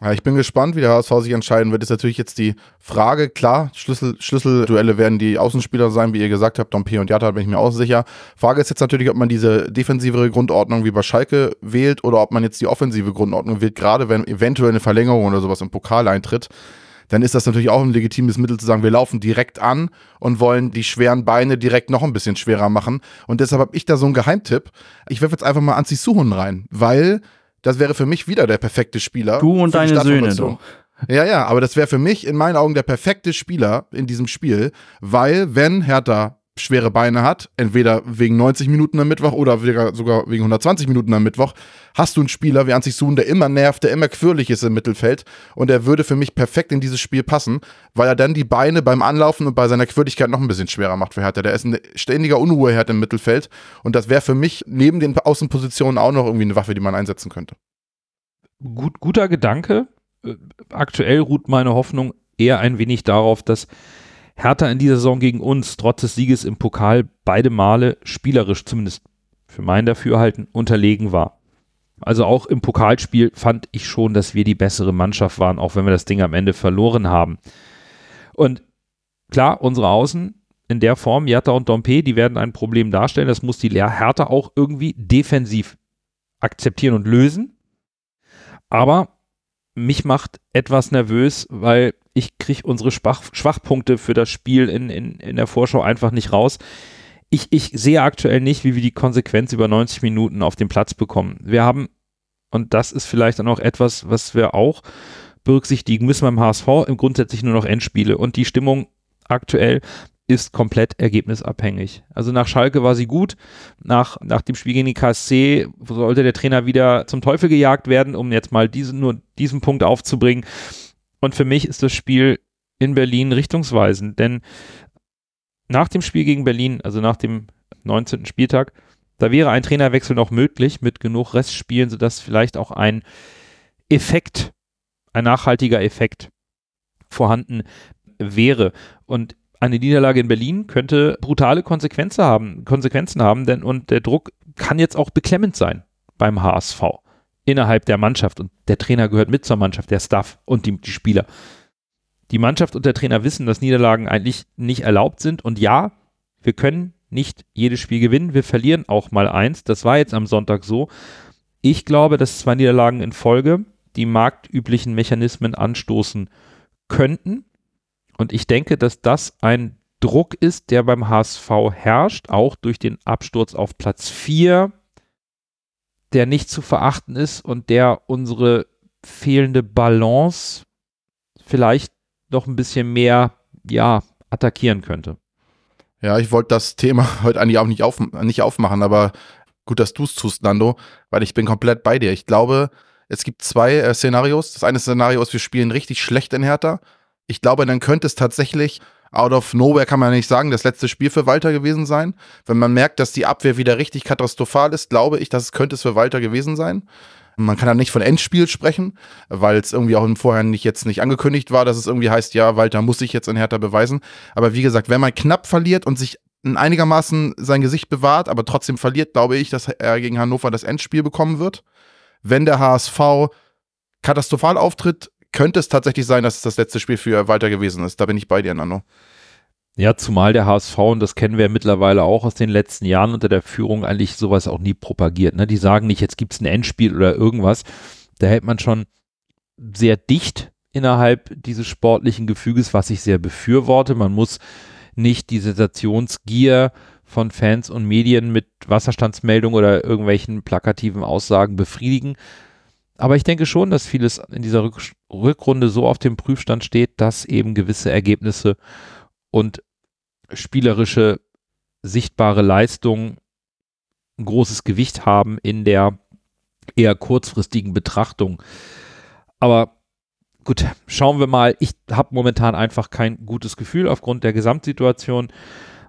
Ja, ich bin gespannt, wie der HSV sich entscheiden wird. Ist natürlich jetzt die Frage. Klar, Schlüssel, Schlüsselduelle werden die Außenspieler sein, wie ihr gesagt habt. Dompe und Jatta bin ich mir auch sicher. Frage ist jetzt natürlich, ob man diese defensivere Grundordnung wie bei Schalke wählt oder ob man jetzt die offensive Grundordnung wählt, gerade wenn eventuell eine Verlängerung oder sowas im Pokal eintritt dann ist das natürlich auch ein legitimes Mittel zu sagen, wir laufen direkt an und wollen die schweren Beine direkt noch ein bisschen schwerer machen. Und deshalb habe ich da so einen Geheimtipp. Ich werfe jetzt einfach mal Anzi Suhun rein, weil das wäre für mich wieder der perfekte Spieler. Du und deine Söhne, du. Ja, ja, aber das wäre für mich in meinen Augen der perfekte Spieler in diesem Spiel, weil wenn Hertha schwere Beine hat, entweder wegen 90 Minuten am Mittwoch oder sogar wegen 120 Minuten am Mittwoch, hast du einen Spieler wie Anzig Sun, der immer nervt, der immer quirlig ist im Mittelfeld und er würde für mich perfekt in dieses Spiel passen, weil er dann die Beine beim Anlaufen und bei seiner Quirligkeit noch ein bisschen schwerer macht für Hertha. Der ist ein ständiger Unruheherd im Mittelfeld und das wäre für mich neben den Außenpositionen auch noch irgendwie eine Waffe, die man einsetzen könnte. Gut, guter Gedanke. Äh, aktuell ruht meine Hoffnung eher ein wenig darauf, dass Hertha in dieser Saison gegen uns trotz des Sieges im Pokal beide Male spielerisch zumindest für mein Dafürhalten unterlegen war. Also auch im Pokalspiel fand ich schon, dass wir die bessere Mannschaft waren, auch wenn wir das Ding am Ende verloren haben. Und klar, unsere Außen in der Form, Jatta und Dompe, die werden ein Problem darstellen. Das muss die Hertha auch irgendwie defensiv akzeptieren und lösen. Aber mich macht etwas nervös, weil ich kriege unsere Schwach Schwachpunkte für das Spiel in, in, in der Vorschau einfach nicht raus. Ich, ich sehe aktuell nicht, wie wir die Konsequenz über 90 Minuten auf den Platz bekommen. Wir haben, und das ist vielleicht dann auch etwas, was wir auch berücksichtigen müssen beim HSV, im grundsätzlich nur noch Endspiele. Und die Stimmung aktuell ist komplett ergebnisabhängig. Also nach Schalke war sie gut. Nach, nach dem Spiel gegen die KSC sollte der Trainer wieder zum Teufel gejagt werden, um jetzt mal diesen, nur diesen Punkt aufzubringen. Und für mich ist das Spiel in Berlin richtungsweisend, denn nach dem Spiel gegen Berlin, also nach dem 19. Spieltag, da wäre ein Trainerwechsel noch möglich mit genug Restspielen, sodass vielleicht auch ein Effekt, ein nachhaltiger Effekt vorhanden wäre. Und eine Niederlage in Berlin könnte brutale Konsequenzen haben, Konsequenzen haben, denn und der Druck kann jetzt auch beklemmend sein beim HSV innerhalb der Mannschaft. Und der Trainer gehört mit zur Mannschaft, der Staff und die, die Spieler. Die Mannschaft und der Trainer wissen, dass Niederlagen eigentlich nicht erlaubt sind. Und ja, wir können nicht jedes Spiel gewinnen, wir verlieren auch mal eins, das war jetzt am Sonntag so. Ich glaube, dass zwei Niederlagen in Folge die marktüblichen Mechanismen anstoßen könnten. Und ich denke, dass das ein Druck ist, der beim HSV herrscht, auch durch den Absturz auf Platz 4, der nicht zu verachten ist und der unsere fehlende Balance vielleicht noch ein bisschen mehr, ja, attackieren könnte. Ja, ich wollte das Thema heute eigentlich auch nicht, auf, nicht aufmachen, aber gut, dass du es tust, Nando, weil ich bin komplett bei dir. Ich glaube, es gibt zwei äh, Szenarios. Das eine Szenario ist, wir spielen richtig schlecht in Hertha ich glaube, dann könnte es tatsächlich out of nowhere kann man nicht sagen, das letzte Spiel für Walter gewesen sein. Wenn man merkt, dass die Abwehr wieder richtig katastrophal ist, glaube ich, dass es könnte es für Walter gewesen sein. Man kann da nicht von Endspiel sprechen, weil es irgendwie auch im Vorhinein nicht jetzt nicht angekündigt war, dass es irgendwie heißt, ja, Walter muss sich jetzt in Hertha beweisen. Aber wie gesagt, wenn man knapp verliert und sich einigermaßen sein Gesicht bewahrt, aber trotzdem verliert, glaube ich, dass er gegen Hannover das Endspiel bekommen wird. Wenn der HSV katastrophal auftritt, könnte es tatsächlich sein, dass es das letzte Spiel für Walter gewesen ist. Da bin ich bei dir, Nano. Ja, zumal der HSV, und das kennen wir mittlerweile auch aus den letzten Jahren unter der Führung, eigentlich sowas auch nie propagiert. Ne? Die sagen nicht, jetzt gibt es ein Endspiel oder irgendwas. Da hält man schon sehr dicht innerhalb dieses sportlichen Gefüges, was ich sehr befürworte. Man muss nicht die Sensationsgier von Fans und Medien mit Wasserstandsmeldungen oder irgendwelchen plakativen Aussagen befriedigen, aber ich denke schon, dass vieles in dieser Rück Rückrunde so auf dem Prüfstand steht, dass eben gewisse Ergebnisse und spielerische sichtbare Leistungen ein großes Gewicht haben in der eher kurzfristigen Betrachtung. Aber gut, schauen wir mal. Ich habe momentan einfach kein gutes Gefühl aufgrund der Gesamtsituation.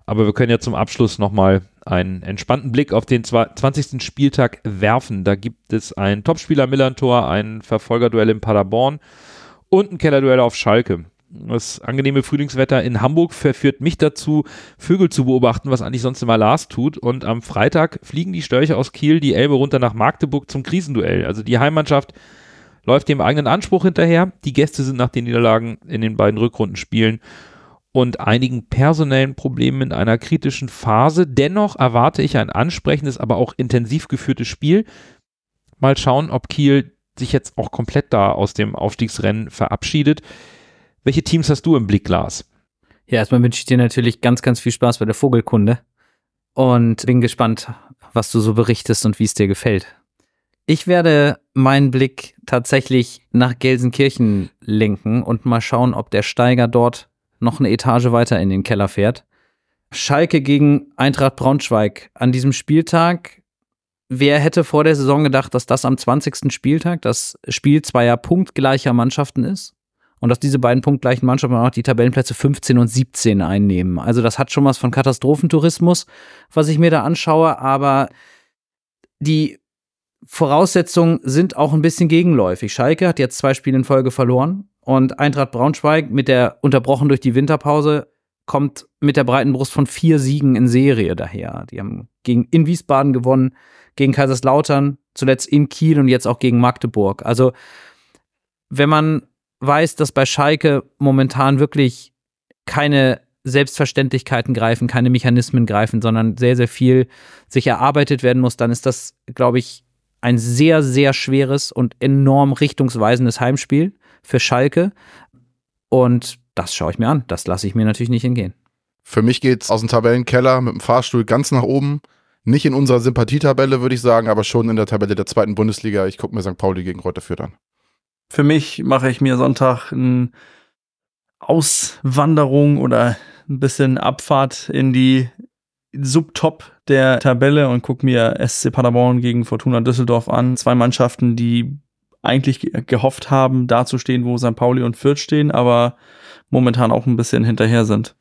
Aber wir können ja zum Abschluss nochmal einen entspannten Blick auf den 20. Spieltag werfen. Da gibt es ein Topspieler Millantor, ein Verfolgerduell in Paderborn und ein Kellerduell auf Schalke. Das angenehme Frühlingswetter in Hamburg verführt mich dazu, Vögel zu beobachten, was eigentlich sonst immer Lars tut. Und am Freitag fliegen die Störche aus Kiel die Elbe runter nach Magdeburg zum Krisenduell. Also die Heimmannschaft läuft dem eigenen Anspruch hinterher. Die Gäste sind nach den Niederlagen in den beiden Rückrundenspielen und einigen personellen Problemen in einer kritischen Phase. Dennoch erwarte ich ein ansprechendes, aber auch intensiv geführtes Spiel. Mal schauen, ob Kiel sich jetzt auch komplett da aus dem Aufstiegsrennen verabschiedet. Welche Teams hast du im Blick, Lars? Ja, erstmal wünsche ich dir natürlich ganz, ganz viel Spaß bei der Vogelkunde und bin gespannt, was du so berichtest und wie es dir gefällt. Ich werde meinen Blick tatsächlich nach Gelsenkirchen lenken und mal schauen, ob der Steiger dort noch eine Etage weiter in den Keller fährt. Schalke gegen Eintracht Braunschweig an diesem Spieltag. Wer hätte vor der Saison gedacht, dass das am 20. Spieltag das Spiel zweier punktgleicher Mannschaften ist? Und dass diese beiden punktgleichen Mannschaften auch die Tabellenplätze 15 und 17 einnehmen. Also das hat schon was von Katastrophentourismus, was ich mir da anschaue, aber die Voraussetzungen sind auch ein bisschen gegenläufig. Schalke hat jetzt zwei Spiele in Folge verloren und Eintracht Braunschweig mit der unterbrochen durch die Winterpause kommt mit der breiten Brust von vier Siegen in Serie daher. Die haben gegen in Wiesbaden gewonnen, gegen Kaiserslautern, zuletzt in Kiel und jetzt auch gegen Magdeburg. Also wenn man weiß, dass bei Schalke momentan wirklich keine Selbstverständlichkeiten greifen, keine Mechanismen greifen, sondern sehr, sehr viel sich erarbeitet werden muss, dann ist das, glaube ich, ein sehr, sehr schweres und enorm richtungsweisendes Heimspiel für Schalke. Und das schaue ich mir an. Das lasse ich mir natürlich nicht entgehen. Für mich geht es aus dem Tabellenkeller mit dem Fahrstuhl ganz nach oben. Nicht in unserer Sympathietabelle, würde ich sagen, aber schon in der Tabelle der zweiten Bundesliga. Ich gucke mir St. Pauli gegen Reuter Fürth an. Für mich mache ich mir Sonntag eine Auswanderung oder ein bisschen Abfahrt in die Subtop der Tabelle und gucke mir SC Paderborn gegen Fortuna Düsseldorf an. Zwei Mannschaften, die eigentlich gehofft haben, dazustehen, wo St. Pauli und Fürth stehen, aber momentan auch ein bisschen hinterher sind.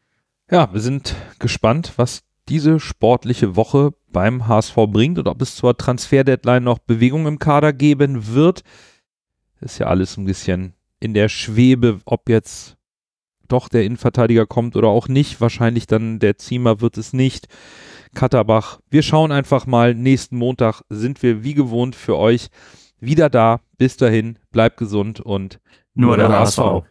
Ja, wir sind gespannt, was diese sportliche Woche beim HSV bringt und ob es zur Transferdeadline noch Bewegung im Kader geben wird. Ist ja alles ein bisschen in der Schwebe, ob jetzt doch der Innenverteidiger kommt oder auch nicht. Wahrscheinlich dann der Ziemer wird es nicht. Katterbach. Wir schauen einfach mal. Nächsten Montag sind wir wie gewohnt für euch wieder da. Bis dahin, bleibt gesund und nur, der. HSV.